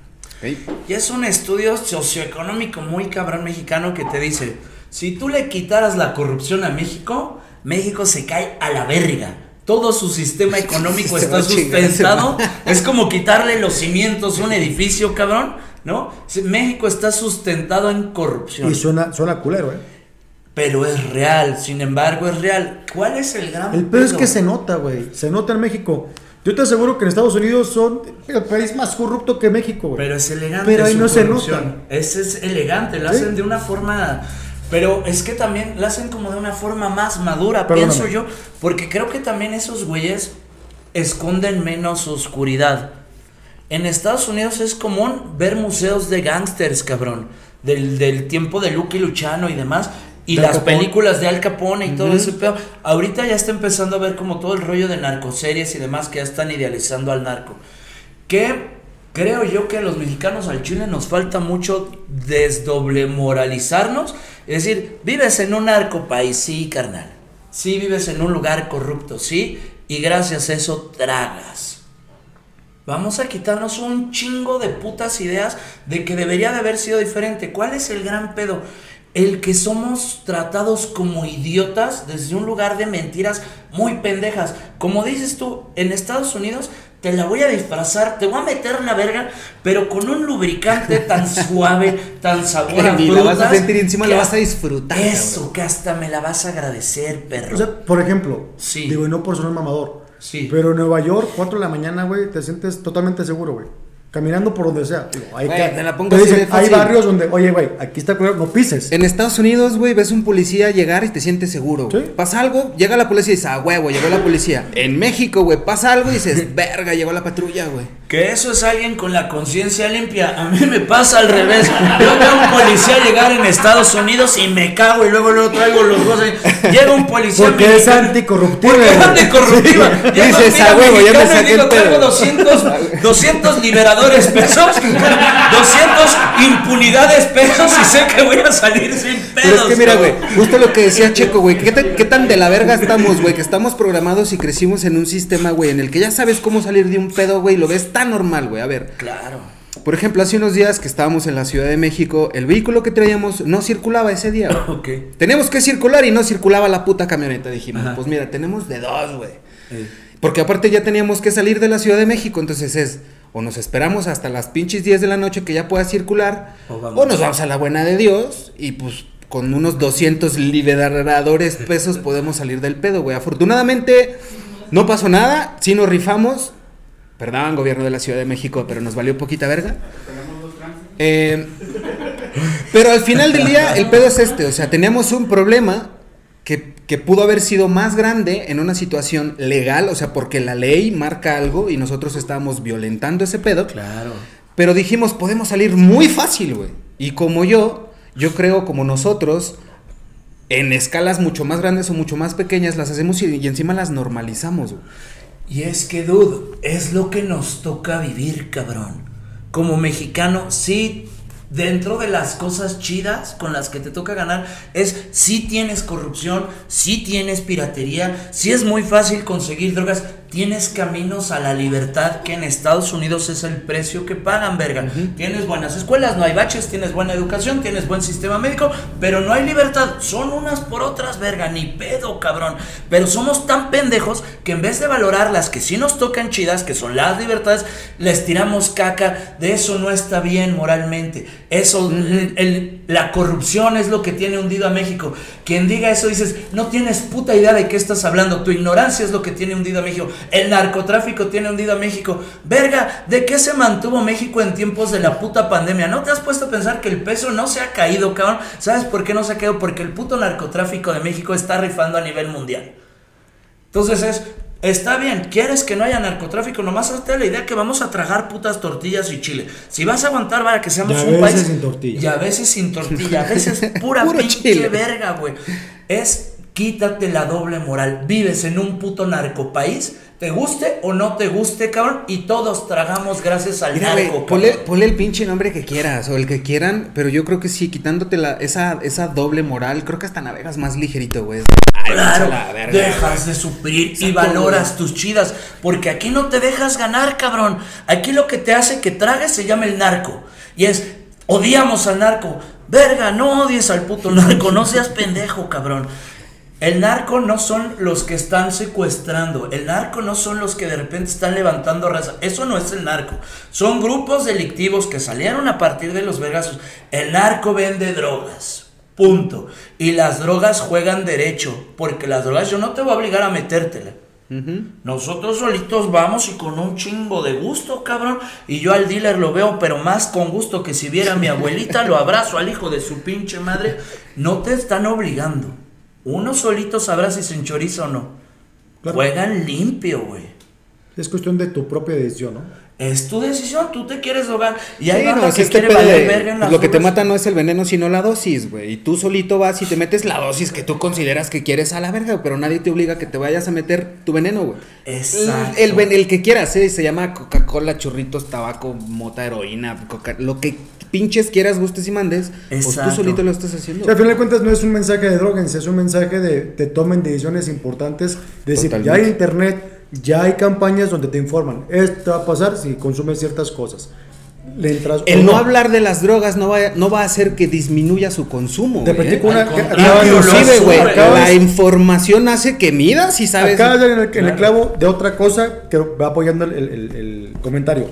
Y es un estudio socioeconómico muy cabrón mexicano que te dice, si tú le quitaras la corrupción a México, México se cae a la verga. Todo su sistema económico está sustentado. Es como quitarle los cimientos a un edificio, cabrón, ¿no? México está sustentado en corrupción. Y suena, suena culero, ¿eh? Pero es real, sin embargo, es real. ¿Cuál es el gran El peor es que se nota, güey. Se nota en México. Yo te aseguro que en Estados Unidos son el país más corrupto que México, güey. Pero es elegante. Pero ahí no se nota. Ese es elegante, lo hacen de una forma. Pero es que también lo hacen como de una forma más madura, pienso yo. Porque creo que también esos güeyes esconden menos oscuridad. En Estados Unidos es común ver museos de gángsters, cabrón. Del, del tiempo de Lucky Luchano y demás. Y las películas de Al Capone y todo ese pedo. Ahorita ya está empezando a ver como todo el rollo de narcoseries y demás que ya están idealizando al narco. Que creo yo que a los mexicanos al Chile nos falta mucho desdoble moralizarnos. Es decir, vives en un narco país, sí, carnal. Sí, vives en un lugar corrupto, sí. Y gracias a eso tragas. Vamos a quitarnos un chingo de putas ideas de que debería de haber sido diferente. ¿Cuál es el gran pedo? El que somos tratados como idiotas desde un lugar de mentiras muy pendejas. Como dices tú, en Estados Unidos te la voy a disfrazar, te voy a meter en la verga, pero con un lubricante tan suave, tan sabor a la vas a sentir encima la vas a disfrutar. Eso, que hasta me la vas a agradecer, perro. O sea, por ejemplo, sí. digo, y no por ser un mamador, sí. pero en Nueva York, 4 de la mañana, güey, te sientes totalmente seguro, güey. Caminando por donde sea. hay, hay barrios donde, oye, güey, aquí está no pises. En Estados Unidos, güey, ves un policía llegar y te sientes seguro. Pasa algo, llega la policía y dices, ah, huevo, llegó la policía. En México, güey, pasa algo y dices, verga, llegó la patrulla, güey. Que eso es alguien con la conciencia limpia. A mí me pasa al revés. Yo veo a un policía llegar en Estados Unidos y me cago y luego luego traigo los dos. Llega un policía. Porque es anticorruptiva. Porque es anticorruptiva. Dices, a huevo, ya me saqué el traigo 200, 200 liberadores pesos, 200 impunidades pesos y sé que voy a salir sin pedos. Pero es que mira, güey, justo lo que decía Checo, güey. ¿qué, ¿Qué tan de la verga estamos, güey? Que estamos programados y crecimos en un sistema, güey, en el que ya sabes cómo salir de un pedo, güey, lo ves normal, güey. A ver. Claro. Por ejemplo, hace unos días que estábamos en la Ciudad de México, el vehículo que traíamos no circulaba ese día. Ok. Tenemos que circular y no circulaba la puta camioneta. Dijimos, pues mira, tenemos de dos, güey. Porque aparte ya teníamos que salir de la Ciudad de México, entonces es o nos esperamos hasta las pinches 10 de la noche que ya pueda circular, o, nos vamos a la buena de Dios y pues con unos 200 liberadores pesos podemos salir del pedo, güey. Afortunadamente no pasó nada, sí nos rifamos, Perdón, gobierno de la Ciudad de México, pero nos valió poquita verga. Eh, pero al final del día, el pedo es este. O sea, teníamos un problema que, que, pudo haber sido más grande en una situación legal. O sea, porque la ley marca algo y nosotros estábamos violentando ese pedo. Claro. Pero dijimos, podemos salir muy fácil, güey. Y como yo, yo creo como nosotros, en escalas mucho más grandes o mucho más pequeñas, las hacemos y, y encima las normalizamos, güey. Y es que, dude, es lo que nos toca vivir, cabrón. Como mexicano, sí, dentro de las cosas chidas con las que te toca ganar, es si tienes corrupción, si tienes piratería, si es muy fácil conseguir drogas, tienes caminos a la libertad que en Estados Unidos es el precio que pagan, verga. Tienes buenas escuelas, no hay baches, tienes buena educación, tienes buen sistema médico, pero no hay libertad. Son unas por otras, verga, ni pedo, cabrón. Pero somos tan pendejos que en vez de valorar las que sí nos tocan chidas, que son las libertades, les tiramos caca. De eso no está bien moralmente. Eso, la corrupción es lo que tiene hundido a México. Quien diga eso dices, no tienes puta idea de qué estás hablando. Tu ignorancia es lo que tiene hundido a México. El narcotráfico tiene hundido a México. Verga, ¿de qué se mantuvo México en tiempos de la puta pandemia? ¿No te has puesto a pensar que el peso no se ha caído, cabrón? ¿Sabes por qué no se ha caído? Porque el puto narcotráfico de México está rifando a nivel mundial. Entonces es, Está bien, quieres que no haya narcotráfico, nomás hazte la idea que vamos a tragar putas tortillas y chile. Si vas a aguantar, vaya que seamos un país. Sin tortilla. Y a veces sin tortilla, a veces pura pinche verga, güey. Es quítate la doble moral. Vives en un puto narcopaís te guste o no te guste, cabrón, y todos tragamos gracias al Mira, narco, ponle, cabrón. ponle el pinche nombre que quieras o el que quieran, pero yo creo que sí, quitándote la, esa, esa doble moral, creo que hasta navegas más ligerito, güey. Claro, verga, dejas de sufrir y valoras tus chidas, porque aquí no te dejas ganar, cabrón. Aquí lo que te hace que tragues se llama el narco. Y es, odiamos al narco. Verga, no odies al puto narco, no seas pendejo, cabrón. El narco no son los que están secuestrando, el narco no son los que de repente están levantando raza, eso no es el narco, son grupos delictivos que salieron a partir de los vergazos. El narco vende drogas, punto. Y las drogas juegan derecho, porque las drogas yo no te voy a obligar a metértela. Nosotros solitos vamos y con un chingo de gusto, cabrón. Y yo al dealer lo veo, pero más con gusto que si viera a mi abuelita, lo abrazo al hijo de su pinche madre. No te están obligando. Uno solito sabrá si se enchoriza o no. Claro. Juegan limpio, güey. Es cuestión de tu propia decisión, ¿no? Es tu decisión, tú te quieres drogar. Y hay Sí, no, es que este valer verga en las lo que te mata no es el veneno, sino la dosis, güey. Y tú solito vas y te metes la dosis que tú consideras que quieres a la verga, pero nadie te obliga a que te vayas a meter tu veneno, güey. Exacto. El, el el que quieras, ¿eh? se llama Coca-Cola, churritos, tabaco, mota, heroína, coca- lo que pinches quieras, gustes y mandes, pues tú Exacto. solito lo estás haciendo. O sea, al final de cuentas no es un mensaje de droguense, es un mensaje de te tomen decisiones importantes. De decir, ya hay internet, ya hay campañas donde te informan. Esto va a pasar si consumes ciertas cosas. Le entras El no hablar de las drogas no va, no va a hacer que disminuya su consumo. Te platico ¿eh? una de- Inclusive, güey, la información hace que midas y sabes. De dar en el, en el clavo de otra cosa que va apoyando el- el comentario.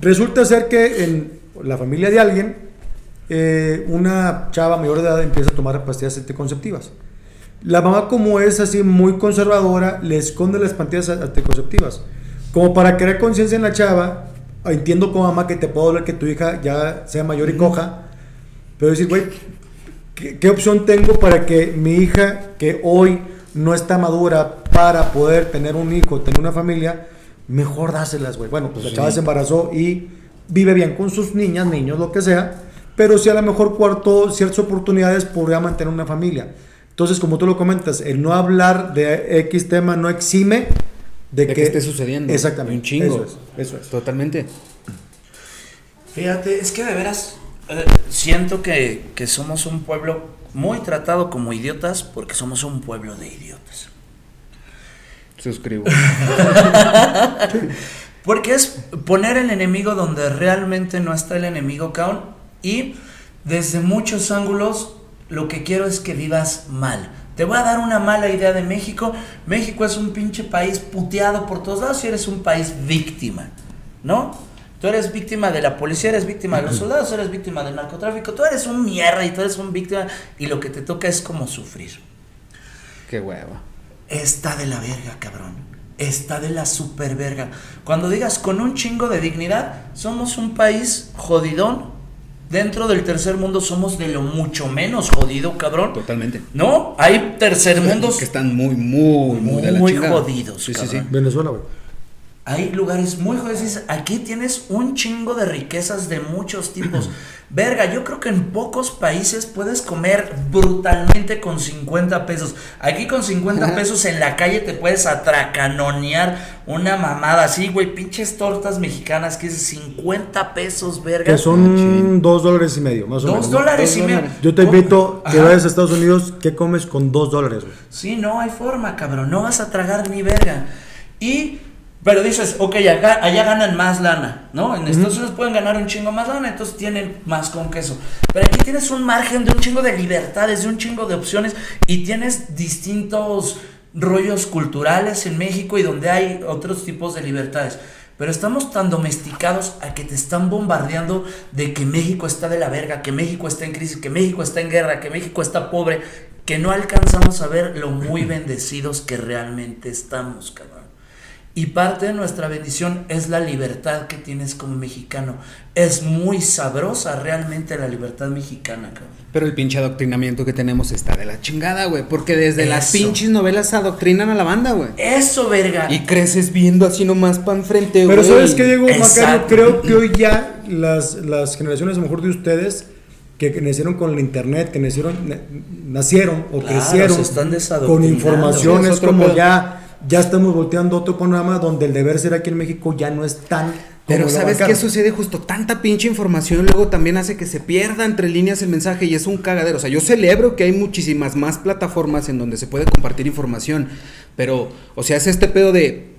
Resulta ser que en la familia de alguien, eh, una chava mayor de edad empieza a tomar pastillas anticonceptivas. La mamá, como es así muy conservadora, le esconde las pastillas anticonceptivas. Como para crear conciencia en la chava, entiendo como mamá que te puedo doler que tu hija ya sea mayor y coja, pero decir, güey, ¿qué, qué opción tengo para que mi hija, que hoy no está madura para poder tener un hijo, tener una familia, mejor dáselas, güey? Bueno, pues la chava se embarazó y vive bien con sus niñas, niños, lo que sea, pero si a lo mejor cuartó ciertas oportunidades, podría mantener una familia. Entonces, como tú lo comentas, el no hablar de X tema no exime de, De que esté sucediendo. Exactamente. Un chingo. Eso es. Eso es. Totalmente. Fíjate, es que de veras eh, siento que, que somos un pueblo muy tratado como idiotas porque somos un pueblo de idiotas. Suscribo. Porque es poner el enemigo donde realmente no está el enemigo, cabrón. Y desde muchos ángulos lo que quiero es que vivas mal. Te voy a dar una mala idea de México. México es un pinche país puteado por todos lados y eres un país víctima, ¿no? Tú eres víctima de la policía, eres víctima de los soldados, eres víctima del narcotráfico, tú eres un mierda y tú eres un víctima y lo que te toca es como sufrir. Qué hueva. Está de la verga, cabrón. Está de la super verga. Cuando digas con un chingo de dignidad, somos un país jodidón. Dentro del tercer mundo somos de lo mucho menos jodido, cabrón. Totalmente. No, hay tercer mundos. que están muy, muy, muy, de la Muy jodidos, Sí, sí, sí. Venezuela, güey. Hay lugares muy jodidos. Dices, Aquí tienes un chingo de riquezas de muchos tipos. Verga, yo creo que en pocos países puedes comer brutalmente con 50 pesos. Aquí con 50 Ajá. pesos en la calle te puedes atracanonear una mamada así, güey. Pinches tortas mexicanas que es 50 pesos, verga. Que son dos dólares y medio, más o menos. Dólares y medio. Yo te invito que Ajá. vayas a Estados Unidos, ¿qué comes con dos dólares, güey? Sí, no hay forma, cabrón. No vas a tragar ni verga. Y, pero dices, ok, acá, allá ganan más lana, ¿no? En Estados Unidos pueden ganar un chingo más lana, entonces tienen más con queso. Pero aquí tienes un margen de un chingo de libertades, de un chingo de opciones y tienes distintos rollos culturales en México y donde hay otros tipos de libertades. Pero estamos tan domesticados a que te están bombardeando de que México está de la verga, que México está en crisis, que México está en guerra, que México está pobre, que no alcanzamos a ver lo muy bendecidos que realmente estamos, cabrón. Y parte de nuestra bendición es la libertad que tienes como mexicano. Es muy sabrosa realmente la libertad mexicana, cabrón. Pero el pinche adoctrinamiento que tenemos está de la chingada, güey. Porque desde las pinches novelas adoctrinan a la banda, güey. Eso, verga. Y creces viendo así nomás para enfrente, güey. Pero ¿sabes qué, Diego? Macario, creo que hoy ya las, las generaciones, a lo mejor de ustedes, que, que nacieron con el internet, que nacieron, na- nacieron o Claro, crecieron se están con informaciones como ya ya estamos volteando otro panorama donde el deber ser aquí en México ya no es tan... Pero ¿sabes qué sucede? Justo tanta pinche información luego también hace que se pierda entre líneas el mensaje y es un cagadero. O sea, yo celebro que hay muchísimas más plataformas en donde se puede compartir información, pero, o sea, es este pedo de,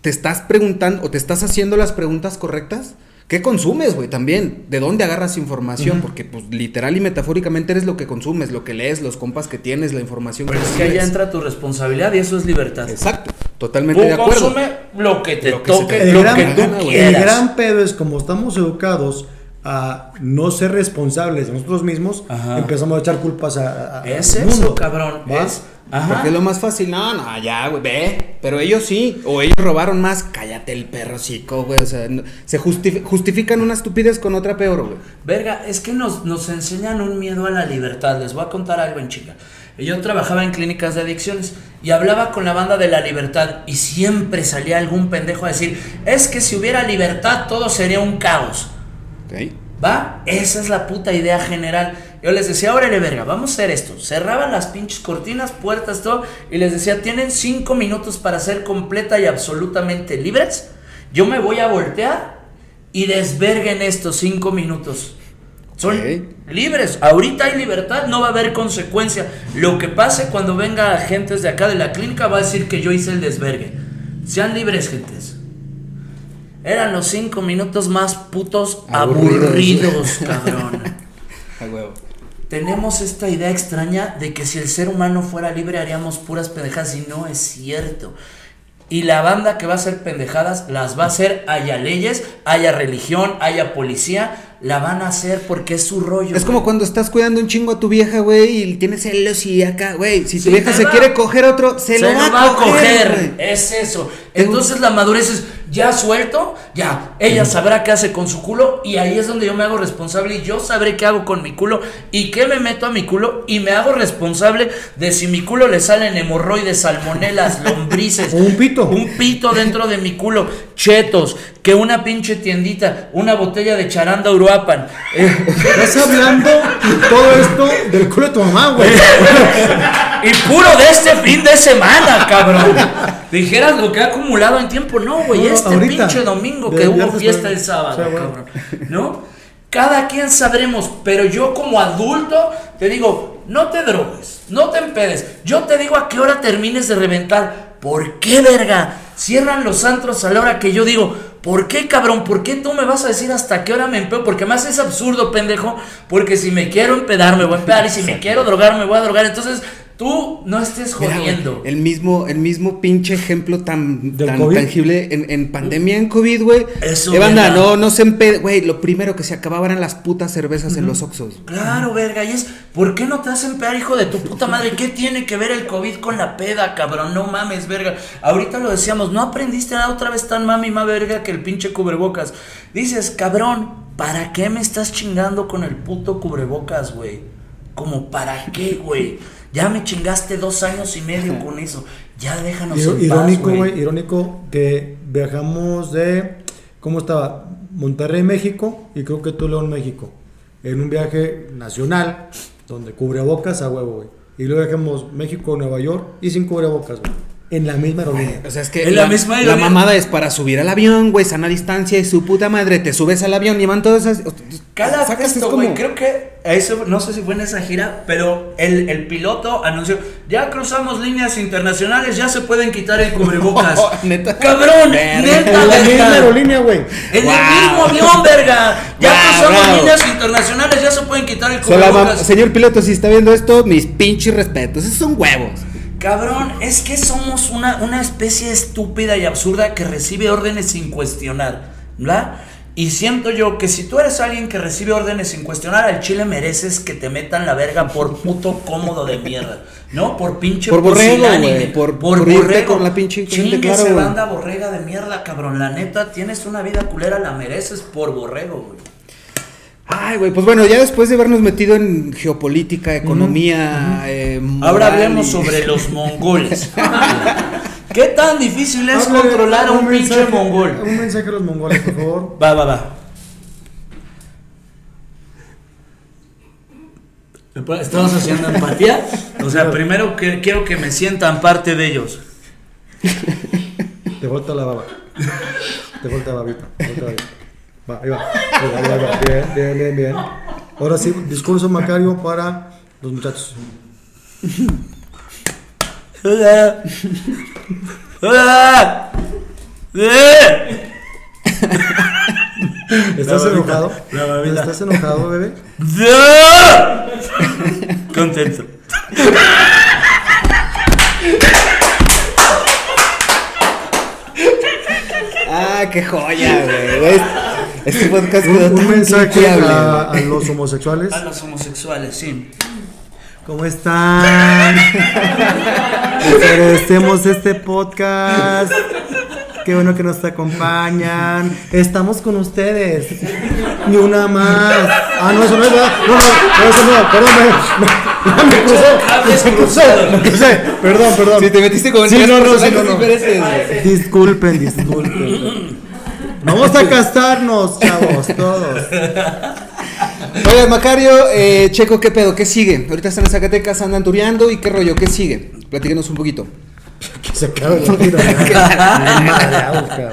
¿te estás preguntando o te estás haciendo las preguntas correctas? ¿Qué consumes, güey? También, ¿de dónde agarras información? Porque, pues, literal y metafóricamente eres lo que consumes, lo que lees, los compas que tienes, la información Pero que es que ahí recibes. entra tu responsabilidad y eso es libertad. Exacto, totalmente de acuerdo. consume lo que te Lo que se toque, te El lo gran, que gana, tú güey. el quieras. gran pedo es como estamos educados a no ser responsables de nosotros mismos, Ajá. empezamos a echar culpas a, a- Es al eso, mundo. cabrón. ¿va? Es, ajá. Porque es lo más fácil, no, no, ya, güey, ve. Pero ellos sí, o ellos robaron más, cállate el perrocico, güey. O sea, no- se justif- justifican una estupidez con otra peor, güey. Verga, es que nos, nos enseñan un miedo a la libertad. Les voy a contar algo en chica. Yo trabajaba en clínicas de adicciones y hablaba con la banda de la libertad y siempre salía algún pendejo a decir, es que si hubiera libertad todo sería un caos. ¿Va? Esa es la puta idea general. Yo les decía, órale, verga, vamos a hacer esto. Cerraban las pinches cortinas, puertas, todo. Y les decía, tienen cinco minutos para ser completa y absolutamente libres. Yo me voy a voltear y desverguen estos cinco minutos. Son libres. Ahorita hay libertad, no va a haber consecuencia. Lo que pase cuando venga agentes de acá de la clínica va a decir que yo hice el desvergue. Sean libres, gentes. Eran los cinco minutos más putos Aburridos. aburridos, cabrón. A huevo. Tenemos esta idea extraña de que si el ser humano fuera libre haríamos puras pendejadas y no es cierto. Y la banda que va a hacer pendejadas las va a hacer, haya leyes, haya religión, haya policía, la van a hacer porque es su rollo. Es como güey. cuando estás cuidando un chingo a tu vieja, güey, y tienes celos y acá, güey. Si tu Sí, vieja se va. quiere coger otro, se, se lo va, a coger. güey. Es eso. Entonces la madurez es ya suelto, ya. Ella sabrá qué hace con su culo y ahí es donde yo me hago responsable y yo sabré qué hago con mi culo y qué me meto a mi culo y me hago responsable de si mi culo le salen hemorroides, salmonelas, lombrices. Un pito. Un pito dentro de mi culo, chetos, que una pinche tiendita, una botella de charanda Uruapan. eh, Estás hablando todo esto del culo de tu mamá, güey. Y puro de este fin de semana, cabrón. Dijeras lo que ha acumulado en tiempo. No, güey, No, este ahorita. pinche domingo que hubo fiesta el sábado, o sea, bueno. cabrón. ¿No? Cada quien sabremos, pero yo como adulto te digo, no te drogues, no te empedes. Yo te digo a qué hora termines de reventar. ¿Por qué, verga? Cierran los antros a la hora que yo digo, ¿por qué, cabrón? ¿Por qué tú me vas a decir hasta qué hora me empeo? Porque más es absurdo, pendejo. Porque si me quiero empedar, me voy a empedar. Y si me quiero drogar, me voy a drogar. Entonces, tú no estés Mira, jodiendo. el mismo, el mismo pinche ejemplo tan, tangible en, en pandemia en COVID, güey. Eso, Eh, banda, no, no se empede, güey. Lo primero que se acababa eran las putas cervezas en los Oxxos. Claro, verga, y es, ¿por qué no te hacen pegar, hijo de tu puta madre? ¿Qué tiene que ver el COVID con la peda, cabrón? No mames, verga. Ahorita lo decíamos, no aprendiste nada otra vez tan mami, más verga que el pinche cubrebocas. Dices, cabrón, ¿para qué me estás chingando con el puto cubrebocas, güey? Como, ¿para qué, güey? Ya me chingaste dos años y medio con eso. Ya déjanos en Irónico, güey, irónico que viajamos de, ¿cómo estaba? Monterrey, México y creo que Tulón, México. En un viaje nacional donde cubrebocas a huevo, güey. Y luego viajamos México, Nueva York y sin cubrebocas, güey. En la misma aerolínea. O sea, es que En la misma la aerolínea. mamada es para subir al avión, güey, sana distancia y su puta madre. Te subes al avión y van todas esas. Cada sacas, es esto, como- güey, creo que a eso, no sé si fue en esa gira, pero el, el piloto anunció, ya cruzamos líneas internacionales, ya se pueden quitar el cubrebocas. Neta. Cabrón, neta, En la misma aerolínea, güey. En Wow. el mismo avión, verga. Ya Wow, cruzamos bravo. líneas internacionales, ya se pueden quitar el Se la mam- cubrebocas. Señor piloto, si está viendo esto, mis pinches respetos. Esos son huevos. Cabrón, es que somos una, una especie estúpida y absurda que recibe órdenes sin cuestionar, ¿verdad? Y siento yo que si tú eres alguien que recibe órdenes sin cuestionar, al chile mereces que te metan la verga por puto cómodo de mierda, ¿no? Por pinche Por borrego, güey, por- por irte con la pinche Chingue claro, esa banda borrega de mierda, cabrón. La neta, tienes una vida culera, la mereces por borrego, güey. Ay, güey, pues bueno, ya después de habernos metido en geopolítica, economía, eh, Ahora hablemos y- sobre los mongoles. ¿Qué tan difícil es controlar a un pinche mensaje- mongol? Un mensaje a los mongoles, por favor. Va, va, va. ¿Estamos haciendo empatía? O sea, primero que quiero que me sientan parte de ellos. Te falta la baba. Te falta babita. Te falta babita. Va, ahí va. Ahí va, ahí va, ahí va. Bien, bien, bien, bien. Ahora sí, discurso Macario para los muchachos. Hola. Hola. ¿Estás babita, enojado? la. ¿Estás enojado, bebé? ¡Ya! Contento. Ah, qué joya, güey. Este podcast Un, quedó un tan mensaje a, los homosexuales. A los homosexuales, sí. ¿Cómo están? Agradecemos este podcast. Qué bueno que nos acompañan. Estamos con ustedes. Ni una más. Ah, no, eso no es verdad. No, no, no, eso no. Perdón, me, me, me crucé. Me crucé. Me crucé. Perdón, perdón. Si te metiste con Sí, no, no, sí, no, no. Disculpen, disculpen. Vamos a casarnos, chavos, todos. Oye, Macario, eh, Checo, ¿qué pedo? ¿Qué sigue? Ahorita están en Zacatecas, andan tureando y qué rollo, ¿qué sigue? Platíquenos un poquito. Que se acabe la vida.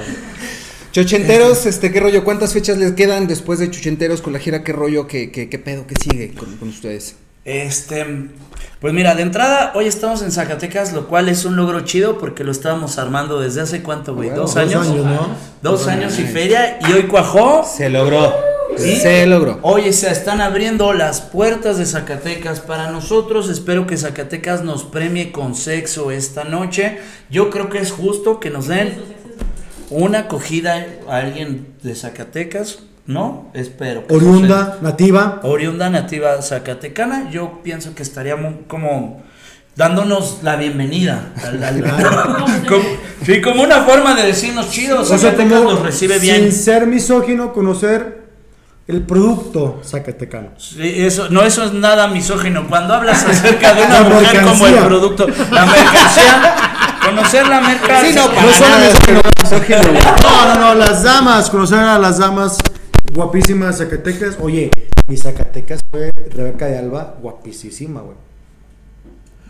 Chochenteros, este, ¿qué rollo? ¿Cuántas fechas les quedan después de Chochenteros con la gira? ¿Qué rollo? ¿Qué, qué, qué pedo? ¿Qué sigue con, con ustedes? Este, pues mira, de entrada, hoy estamos en Zacatecas, lo cual es un logro chido porque lo estábamos armando desde hace cuánto, güey, Bueno, dos, dos años. años, ¿no? Dos años y feria, y hoy cuajó. Se logró. ¿Sí? Se logró. Oye, se están abriendo las puertas de Zacatecas para nosotros. Espero que Zacatecas nos premie con sexo esta noche. Yo creo que es justo que nos den una acogida a alguien de Zacatecas, ¿no? Espero. que Oriunda, nativa. oriunda nativa zacatecana, yo pienso que estaríamos como dándonos la bienvenida. al- al- como, sí, como una forma de decirnos chido, O sea, como recibe sin bien. ser misógino, conocer el producto zacatecano. Sí, eso, no, eso es nada misógino. Cuando hablas acerca de una La mujer como el producto, la mercancía, conocer la mercancía. Sí, no, para nada. No, no, no, las damas, conocer a las damas guapísimas Zacatecas. Oye, mi Zacatecas fue Rebeca de Alba, guapísima, güey.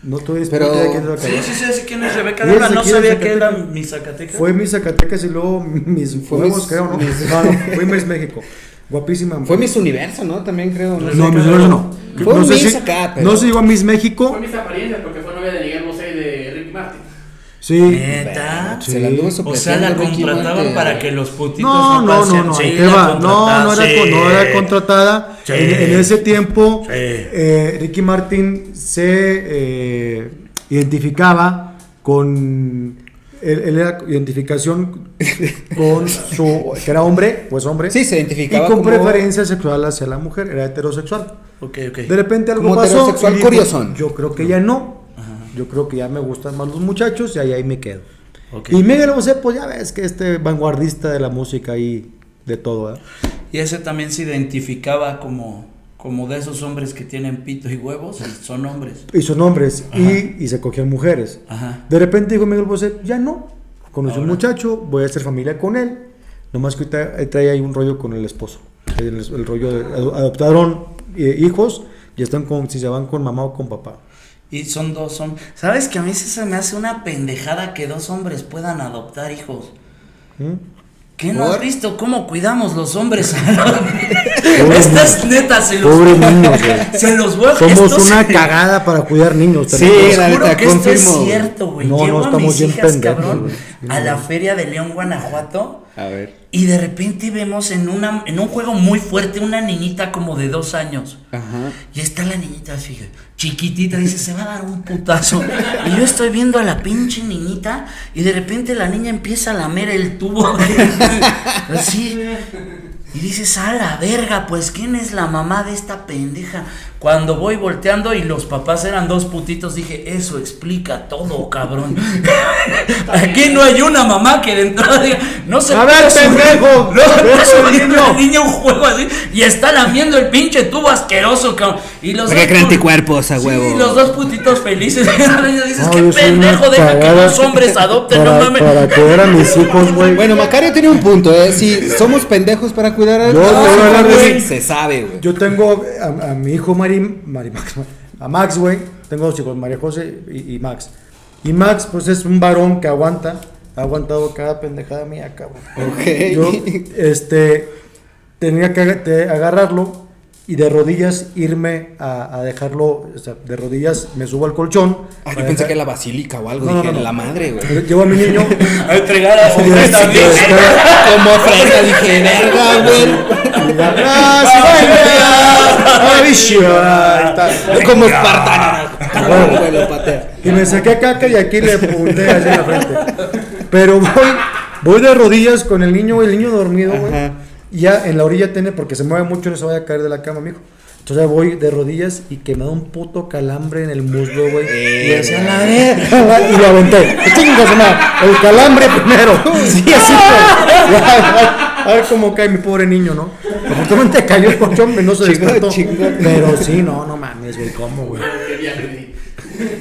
No tuve Pero- idea de quién es Sí, Rebeca. sí, sí, sí, quién es Rebeca Sí, de Alba, sí, No sabía que era mi Zacatecas. Fue mi Zacatecas y luego mis Fue Miss- creo, ¿no? Miss- No, no, fue Miss México. Guapísima. Fue Miss Universo, ¿no? También creo. No. No, Miss Universo no. Fue no sé Miss si, acá, pero- No se llegó a Miss México. Fue mis apariencias porque fue novia de Miguel Bosé y de Ricky Martin. Sí. Neta. Se la anduvo O sea, la contrataban para que los putitos No, no, no, no, Sí. No, no era, sí. no era contratada. Sí. En, en ese tiempo, Sí. eh, Ricky Martin se eh, identificaba con. Él, él era identificación con su. que era hombre, pues hombre. Sí, se Y identificaba con como- preferencia sexual hacia la mujer, era heterosexual. Ok, ok. De repente algo Como pasó. heterosexual y. Yo creo que ya no. Yo creo que ya me gustan más los muchachos y ahí, ahí me quedo. Y Miguel Bosé, pues ya ves que este vanguardista de la música y de todo, ¿eh? Y ese también se identificaba como, como de esos hombres que tienen pito y huevos, y son hombres. Y son hombres y, y se cogían mujeres. Ajá. De repente dijo Miguel Bosé, ya no. Conocí un muchacho, voy a hacer familia con él. Nomás que ahorita trae ahí un rollo con el esposo. El, el rollo de ado- adoptaron eh, hijos y están con, si se van con mamá o con papá. Y son dos son ¿Sabes que a mí se me hace una pendejada que dos hombres puedan adoptar hijos? ¿Mm? ¿Qué no has ¿Por? visto cómo cuidamos los hombres? Esta es neta, se los Pobres juro. niños, güey. Se los voy a Somos una se- cagada para cuidar niños. Sí, la neta, que esto es confirmo. cierto, güey. No, no, Llevo a estamos mis bien hijas, pendejos, cabrón, a la feria de León, Guanajuato. A ver. Y de repente vemos en, una, en un juego muy fuerte una niñita como de dos años. Ajá. Y está la niñita así, chiquitita, dice, se va a dar un putazo. Y yo estoy viendo a la pinche niñita y de repente la niña empieza a lamer el tubo. así. Y dices, a la verga, pues ¿quién es la mamá de esta pendeja? Cuando voy volteando y los papás eran dos putitos, dije, eso explica todo, cabrón. Aquí no hay una mamá que de entrada diga, no se A ver, puede subir- pendejo, No, no ese subir niño. la niña a un juego así y está lamiendo el pinche tubo asqueroso, cabrón. Y los ¿Para qué dos creen pu- anticuerpos, a Sí, huevo? los dos putitos felices. Y dices, No, qué pendejo, deja que los hombres adopten, para, no mames. Para cuidar a mis hijos, güey. Bueno, Macario tiene un punto, ¿eh? Si somos pendejos para cuidar a hablar de- güey, se sabe, güey. Yo tengo a, a mi hijo Max, a Max, güey. Tengo dos hijos, María José y, y Max. Y Max, pues es un varón que aguanta. Ha aguantado cada pendejada mía, cabrón. Ok. Yo, este, tenía que agarrarlo y de rodillas irme a, a dejarlo, o sea, de rodillas me subo al colchón. Ah, yo pensé dejar- que era la basílica o algo. No, dije, no, no. la madre, güey. Llevo a mi niño. A entregar a ofrenda, sí, bien. sí, Como ofrenda, dije, verga, güey. Y está. Como espartano. Patea. Y me saqué caca y aquí le apunté en la frente. Pero voy, voy de rodillas con el niño, el niño dormido, güey. Y ya en la orilla tiene, porque se mueve mucho, no se vaya a caer de la cama, mijo. Entonces voy de rodillas y que me da un puto calambre en el muslo, güey. y así a la verga, Y lo aventé. Chinga su madre, El calambre primero. Sí, así fue. A ver cómo cae mi pobre niño, ¿no? Afortunadamente cayó el colchón y no se despertó. Pero sí, no, no mames, güey, ¿cómo, güey?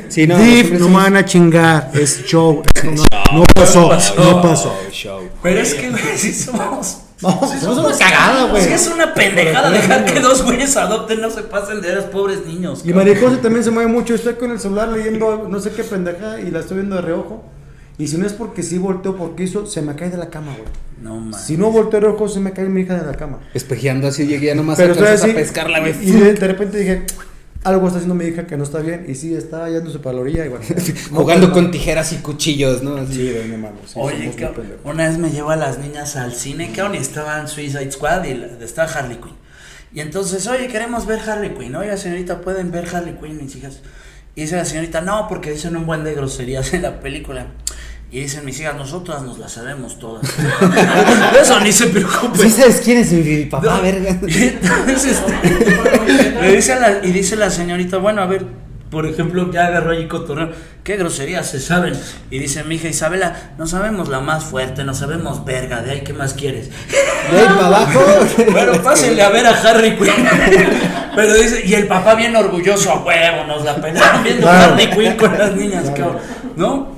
Sí, no. Siempre no me van a chingar, es show. No, no pasó, no pasó. Show. Pero es que, güey, si somos. No, somos una cagada, güey. Sí, es una pendejada dejar que dos güeyes adopten, no se pasen de esos pobres niños. Y María José también se mueve mucho. Estoy con el celular leyendo no sé qué pendeja y la estoy viendo de reojo. Y si no es porque sí volteo porque hizo, se me cae de la cama, güey. No mames. Si no volteo de reojo, se me cae mi hija de la cama. Espejeando así, llegué ya nomás Pero así. a pescarla, güey. Y de, de repente dije, algo está haciendo mi hija que no está bien. Y sí, está yéndose para la orilla. Y bueno, Jugando no, con tijeras y cuchillos, ¿no? Así. Sí, no mames. sí, Oye, pendejos. una vez me llevo a las niñas al cine, cabrón, y estaban Suicide Squad y la- estaba Harley Quinn. Y entonces, oye, queremos ver Harley Quinn. Oiga, señorita, ¿pueden ver Harley Quinn, mis hijas? Y dice la señorita, no, porque dicen un buen de groserías en la película. Y dicen mis hijas, nosotras nos las sabemos todas. Eso ni se preocupen. ¿Sí sabes quién es mi papá, No. verga? Y entonces, este, le dice la, y dice la señorita, bueno, a ver, por ejemplo, ya agarró allí cotorreo, qué groserías se saben. Y dice mi hija Isabela, no sabemos la más fuerte, no sabemos verga, de ahí, ¿qué más quieres? De ahí para abajo. Bueno, pásenle a ver a Harry Quinn. Pero dice, y el papá bien orgulloso, a huevo, nos la pelaron viendo Claro. Harley Quinn con las niñas, cabrón. ¿No?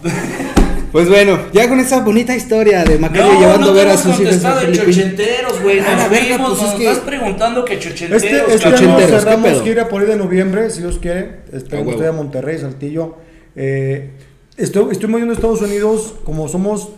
Pues bueno, ya con esa bonita historia de Macario No, llevando no a ver a sus hijos contestado de chochenteros, güey. Ah, Nos vimos, pues nos es que- estás preguntando que chochenteros. Este, este cabrón. año Ochenteros, ¿qué cerramos gira por ahí de noviembre, si Dios quiere. Huevo. que a Monterrey, Saltillo. Eh, estoy, estoy moviendo a Estados Unidos como somos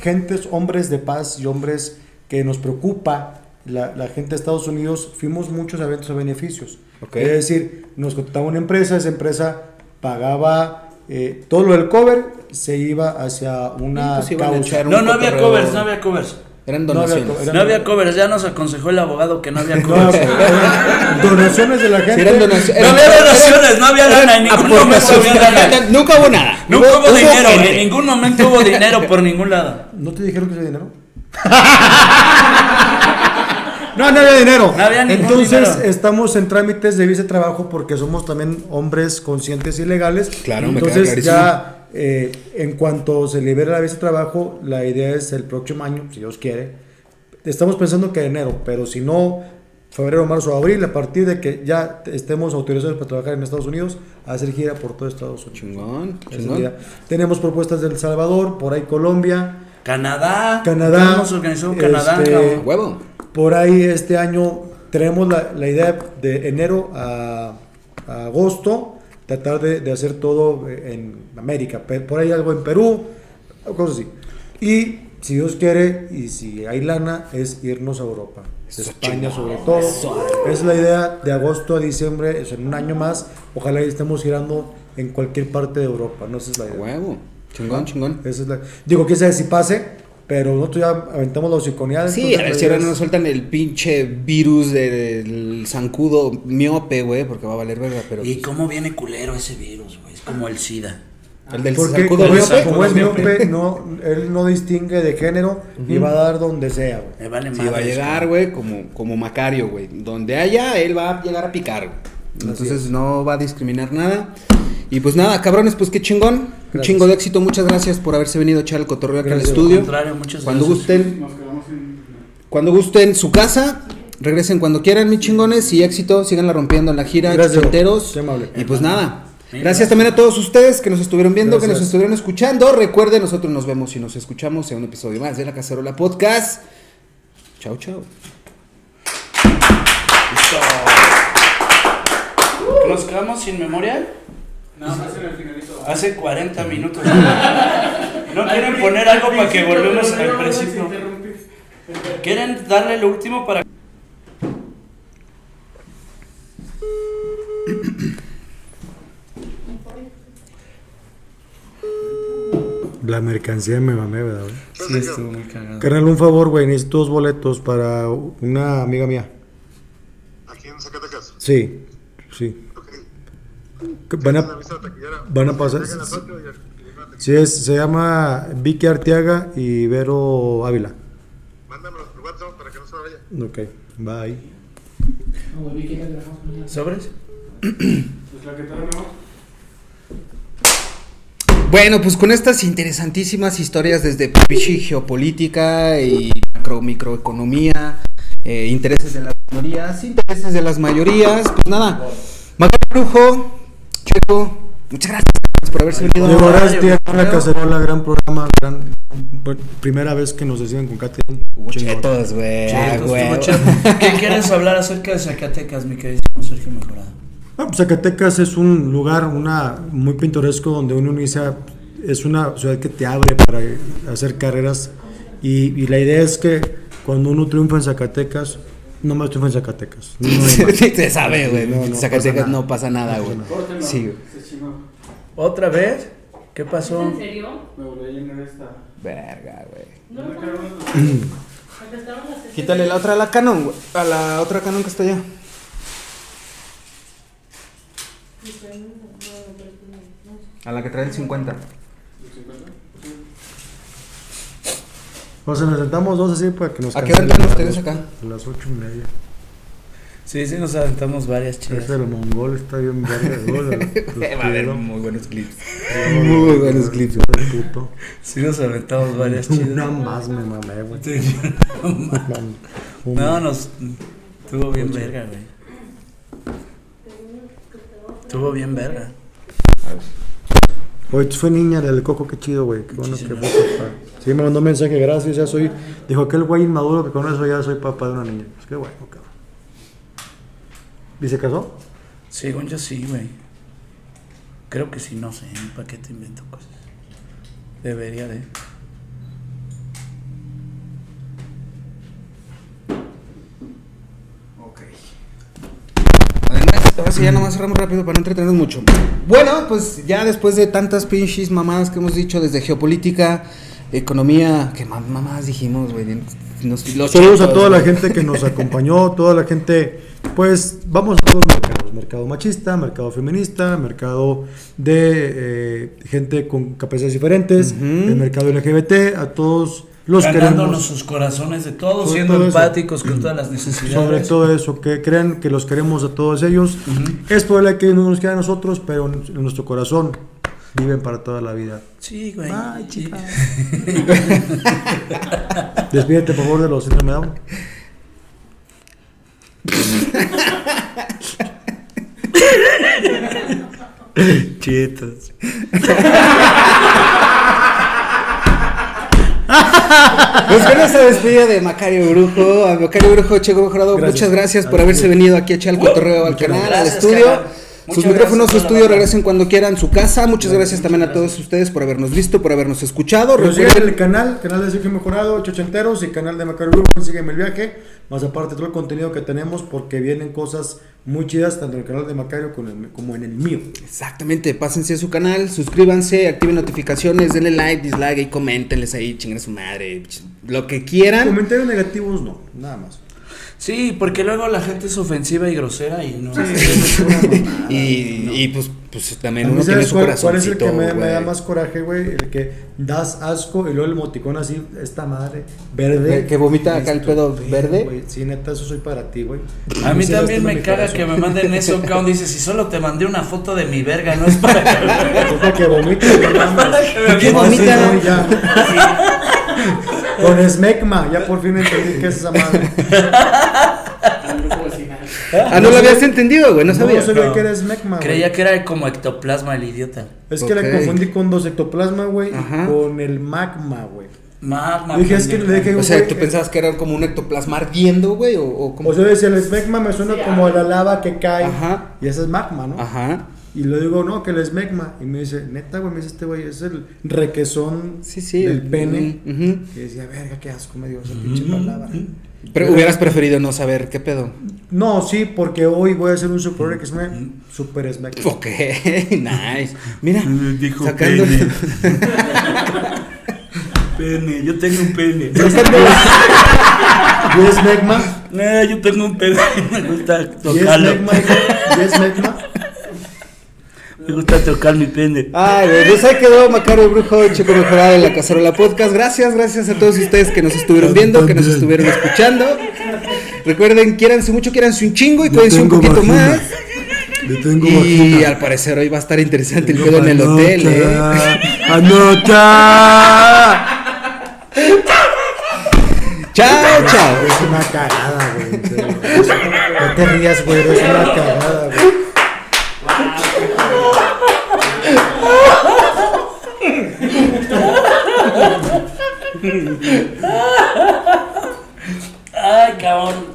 gentes, hombres de paz y hombres que nos preocupa la, la gente de Estados Unidos. Fuimos muchos eventos a beneficios. Ok. Es decir, nos contrataba una empresa, esa empresa pagaba eh, todo lo del cover, se iba hacia una pues causa. un No, no había covers, no había covers. Eran No había donaciones. co- era- No había covers, ya nos aconsejó el abogado que no había No, covers. eran donaciones de la gente. Sí, eran donaciones. No había donaciones, no había lana, en ningún momento Aportaciones. había lana. Nunca hubo nada. Nunca hubo dinero, gente. en ningún momento hubo dinero por ningún lado. ¿No te dijeron que ese dinero? no, no había dinero. No había Entonces dinero. estamos en trámites de visa de trabajo porque somos también hombres conscientes y legales. Claro, me queda Entonces clarísimo. ya eh, en cuanto se libere la visa de trabajo, la idea es el próximo año, si Dios quiere. Estamos pensando que enero, pero si no, febrero, marzo, abril, a partir de que ya estemos autorizados para trabajar en Estados Unidos, a hacer gira por todo Estados Unidos. Chingón, chingón. Tenemos propuestas de El Salvador, por ahí Colombia. Canadá. Canadá, Hemos organizado Canadá, este, cabrón. Huevo. Por ahí este año tenemos la, la idea de enero a, a agosto tratar de, de hacer todo en América. Por ahí algo en Perú, cosas así. Y si Dios quiere y si hay lana es irnos a Europa. Eso España sobre todo. Es la idea de agosto a diciembre, es en un año más. Ojalá estemos girando en cualquier parte de Europa. No esa es la idea. Huevo. Chingón, chingón. Esa es la- Digo, quién sabe si pase, pero nosotros ya aventamos la hociconeada. Sí, a ver si ahora no nos sueltan el pinche virus del zancudo miope, güey, porque va a valer verga, pero... ¿Y cómo viene culero ese virus, güey? Es como el SIDA. El del Porque zancudo como, miope, es, miope, como es miope. miope, no, él no distingue de género y va a dar donde sea, güey. Me vale Sí, va a llegar, güey, como, como Macario, güey. Donde haya, él va a llegar a picar, güey. Entonces no va a discriminar nada. Y pues nada, cabrones, pues qué chingón. Un Gracias. chingo de éxito. Muchas gracias por haberse venido a echar el cotorreo acá al estudio. contrario, muchas Cuando gracias. gusten, Nos quedamos en. cuando gusten su casa, regresen cuando quieran, mis chingones. Y éxito, síganla rompiendo en la gira, amable. Y pues nada. Gracias también a todos ustedes que nos estuvieron viendo, que nos estuvieron escuchando. Recuerden, nosotros nos vemos y nos escuchamos en un episodio más de La Cacerola Podcast. Chao, chao. ¿Nos quedamos sin memoria? No, no es en el finalito. Hace 40 minutos. ¿No quieren poner algo para que volvemos al principio? ¿Quieren darle lo último para La mercancía me mamé, ¿verdad? güey? Sí, estuvo muy cagado. Carnal, un favor, güey. Necesito dos boletos para una amiga mía. Aquí en Zacatecas. Sí, sí. Van a, van a pasar. Sí, es, se llama Vicky Arteaga y Vero Ávila. Mándamelo por WhatsApp para que no se vaya. Ok, bye. No, güey, ¿qué grabamos mañana? ¿Sobres? Pues la que te no. Bueno, pues con estas interesantísimas historias desde pichi geopolítica y macro microeconomía, eh, intereses de las minorías, intereses de las mayorías, pues nada. Macario Brujo, Checo, muchas gracias por haberse venido. Diego yo la cacerola, gran programa, gran, primera vez que nos deciden con Katy. Chetos, güey. ah. ¿Qué quieres hablar acerca de Zacatecas, mi queridísimo Sergio Mejorado? Ah, pues Zacatecas es un lugar una muy pintoresco donde uno inicia, es una ciudad que te abre para hacer carreras y, y la idea es que cuando uno triunfa en Zacatecas, no más triunfa en Zacatecas. No se sabe, güey. No, no Zacatecas pasa no pasa nada, güey. Córtenlo. Sí, güey. Se chingó. ¿Otra vez? ¿Qué pasó? ¿En serio? Me volví a llenar esta. Verga, güey. No, ¿Dónde no, no. Quítale la otra a la Canon, güey. A la otra Canon que está allá. A la que trae el 50. los 50? O sea, nos sentamos dos así para que nos ¿A qué hora las ustedes acá? A las ocho y media. Sí, sí, nos aventamos varias chidas. Ese el mongol está bien verga. Va a haber muy buenos clips. muy buenos clips. puto. Sí, nos aventamos varias Una chidas. más me mamé, güey. Sí. No, nos. Estuvo bien verga, güey. Estuvo bien verga. Oye, fue niña del coco, qué chido, güey. Qué bueno que papá. Sí, me mandó un mensaje, gracias, ya soy. Dijo aquel güey inmaduro que con eso ya soy papá de una niña. Pues qué bueno, cabrón. ¿Y se casó? Según yo sí, güey. Creo que sí, no sé. ¿Para qué te invento cosas? Debería de. Ok. Además, ahora sí ya nomás cerramos rápido para no entretenernos mucho. Bueno, pues ya después de tantas pinches mamadas que hemos dicho desde geopolítica, economía, que ma- mamadas dijimos, güey. Saludos a toda la güey. gente que nos acompañó, toda la gente, pues vamos a todos los mercados, mercado machista, mercado feminista, mercado de eh, gente con capacidades diferentes, Ujú. el mercado LGBT, a todos los Ganándonos queremos. sus corazones de todos, Sobre siendo todo eso. empáticos con todas las necesidades. Sobre todo eso, que crean que los queremos a todos ellos. Es probable que no nos quieran a nosotros, pero en, en nuestro corazón viven para toda la vida. Sí, güey. Y- chica. Despídete, por favor, de los síndrome Down. Chetos. Pues con esta despedida de Macario Brujo, a Macario Brujo, Checo Mejorado, Gracias. muchas gracias por haberse venido aquí a echar el cotorreo al canal, al estudio. Sus micrófonos, su estudio, regresen cuando quieran, su casa. Muchas gracias también a todos ustedes por habernos visto, por habernos escuchado. Pero Recuerden- el canal, canal de Sergio Mejorado, Chochenteros y canal de Macario sígueme el viaje, más aparte todo el contenido que tenemos porque vienen cosas muy chidas tanto en el canal de Macario como en el, mío. Exactamente, pásense a su canal, suscríbanse, activen notificaciones, denle like, dislike y coméntenles ahí, chinguen a su madre, lo que quieran. Comentarios negativos no, nada más. Sí, porque luego la gente es ofensiva y grosera y no. Y, y pues, pues también uno tiene ¿sabes su cuál, cuál es el que me, me da más coraje, güey? El que das asco y luego el emoticón así, esta madre, verde. Que- que vomita acá el pedo verde. güey. Sí, neta, eso soy para ti, güey. A mí Sí, también me caga corazón. que me manden eso, cabrón. Dice, si solo te mandé una foto de mi verga, no es para que... Es para que vomite, güey, nada más. para que me ¿Por qué No, vomite. sí, vomita? ya. Con esmecma, ya por fin entendí qué es esa madre. Ah, no lo habías entendido, güey, no No sabía. sabía No. que era güey. Creía que era como ectoplasma el idiota. Es que la confundí con dos ectoplasma, güey, y con el magma, güey. Magma. Dije, es que pendeja. le dije, O sea, ¿tú pensabas que era como un ectoplasma ardiendo, güey? O, o como... O sea, decía, el esmecma me suena como a la lava que cae. Ajá. Y ese es magma, ¿no? Ajá. Y le digo, no, que el esmegma. Y me dice, neta, güey, me dice este güey, es el requesón Sí, sí. del pene. Ujú. Y decía, verga, qué asco me dio esa pinche palabra. Pero hubieras preferido no saber qué pedo. No, sí, porque hoy voy a hacer un super requesón, super esmegma. Ok, nice. Mira, Dijo sacando. pene. Pene, yo tengo un pene. ¿Y esmegma? No, yo tengo un pene. Me gusta ¿Y tocarlo. esmegma? hijo? ¿Y esmegma? Me gusta tocar mi pene. Ay, güey, pues ahí quedó Macario Brujo, Chico Mejorado en la Cacerola Podcast. Gracias, gracias a todos ustedes que nos estuvieron viendo, que nos estuvieron escuchando. Recuerden, quiéranse mucho, quiéranse un chingo y cuídense un poquito vagina. más. Le tengo Y al parecer hoy va a estar interesante el pedo en el hotel, eh. ¡Anota! Chao, chao. Es una cagada, güey. No te rías, güey. Es una cagada, Ay, cabrón.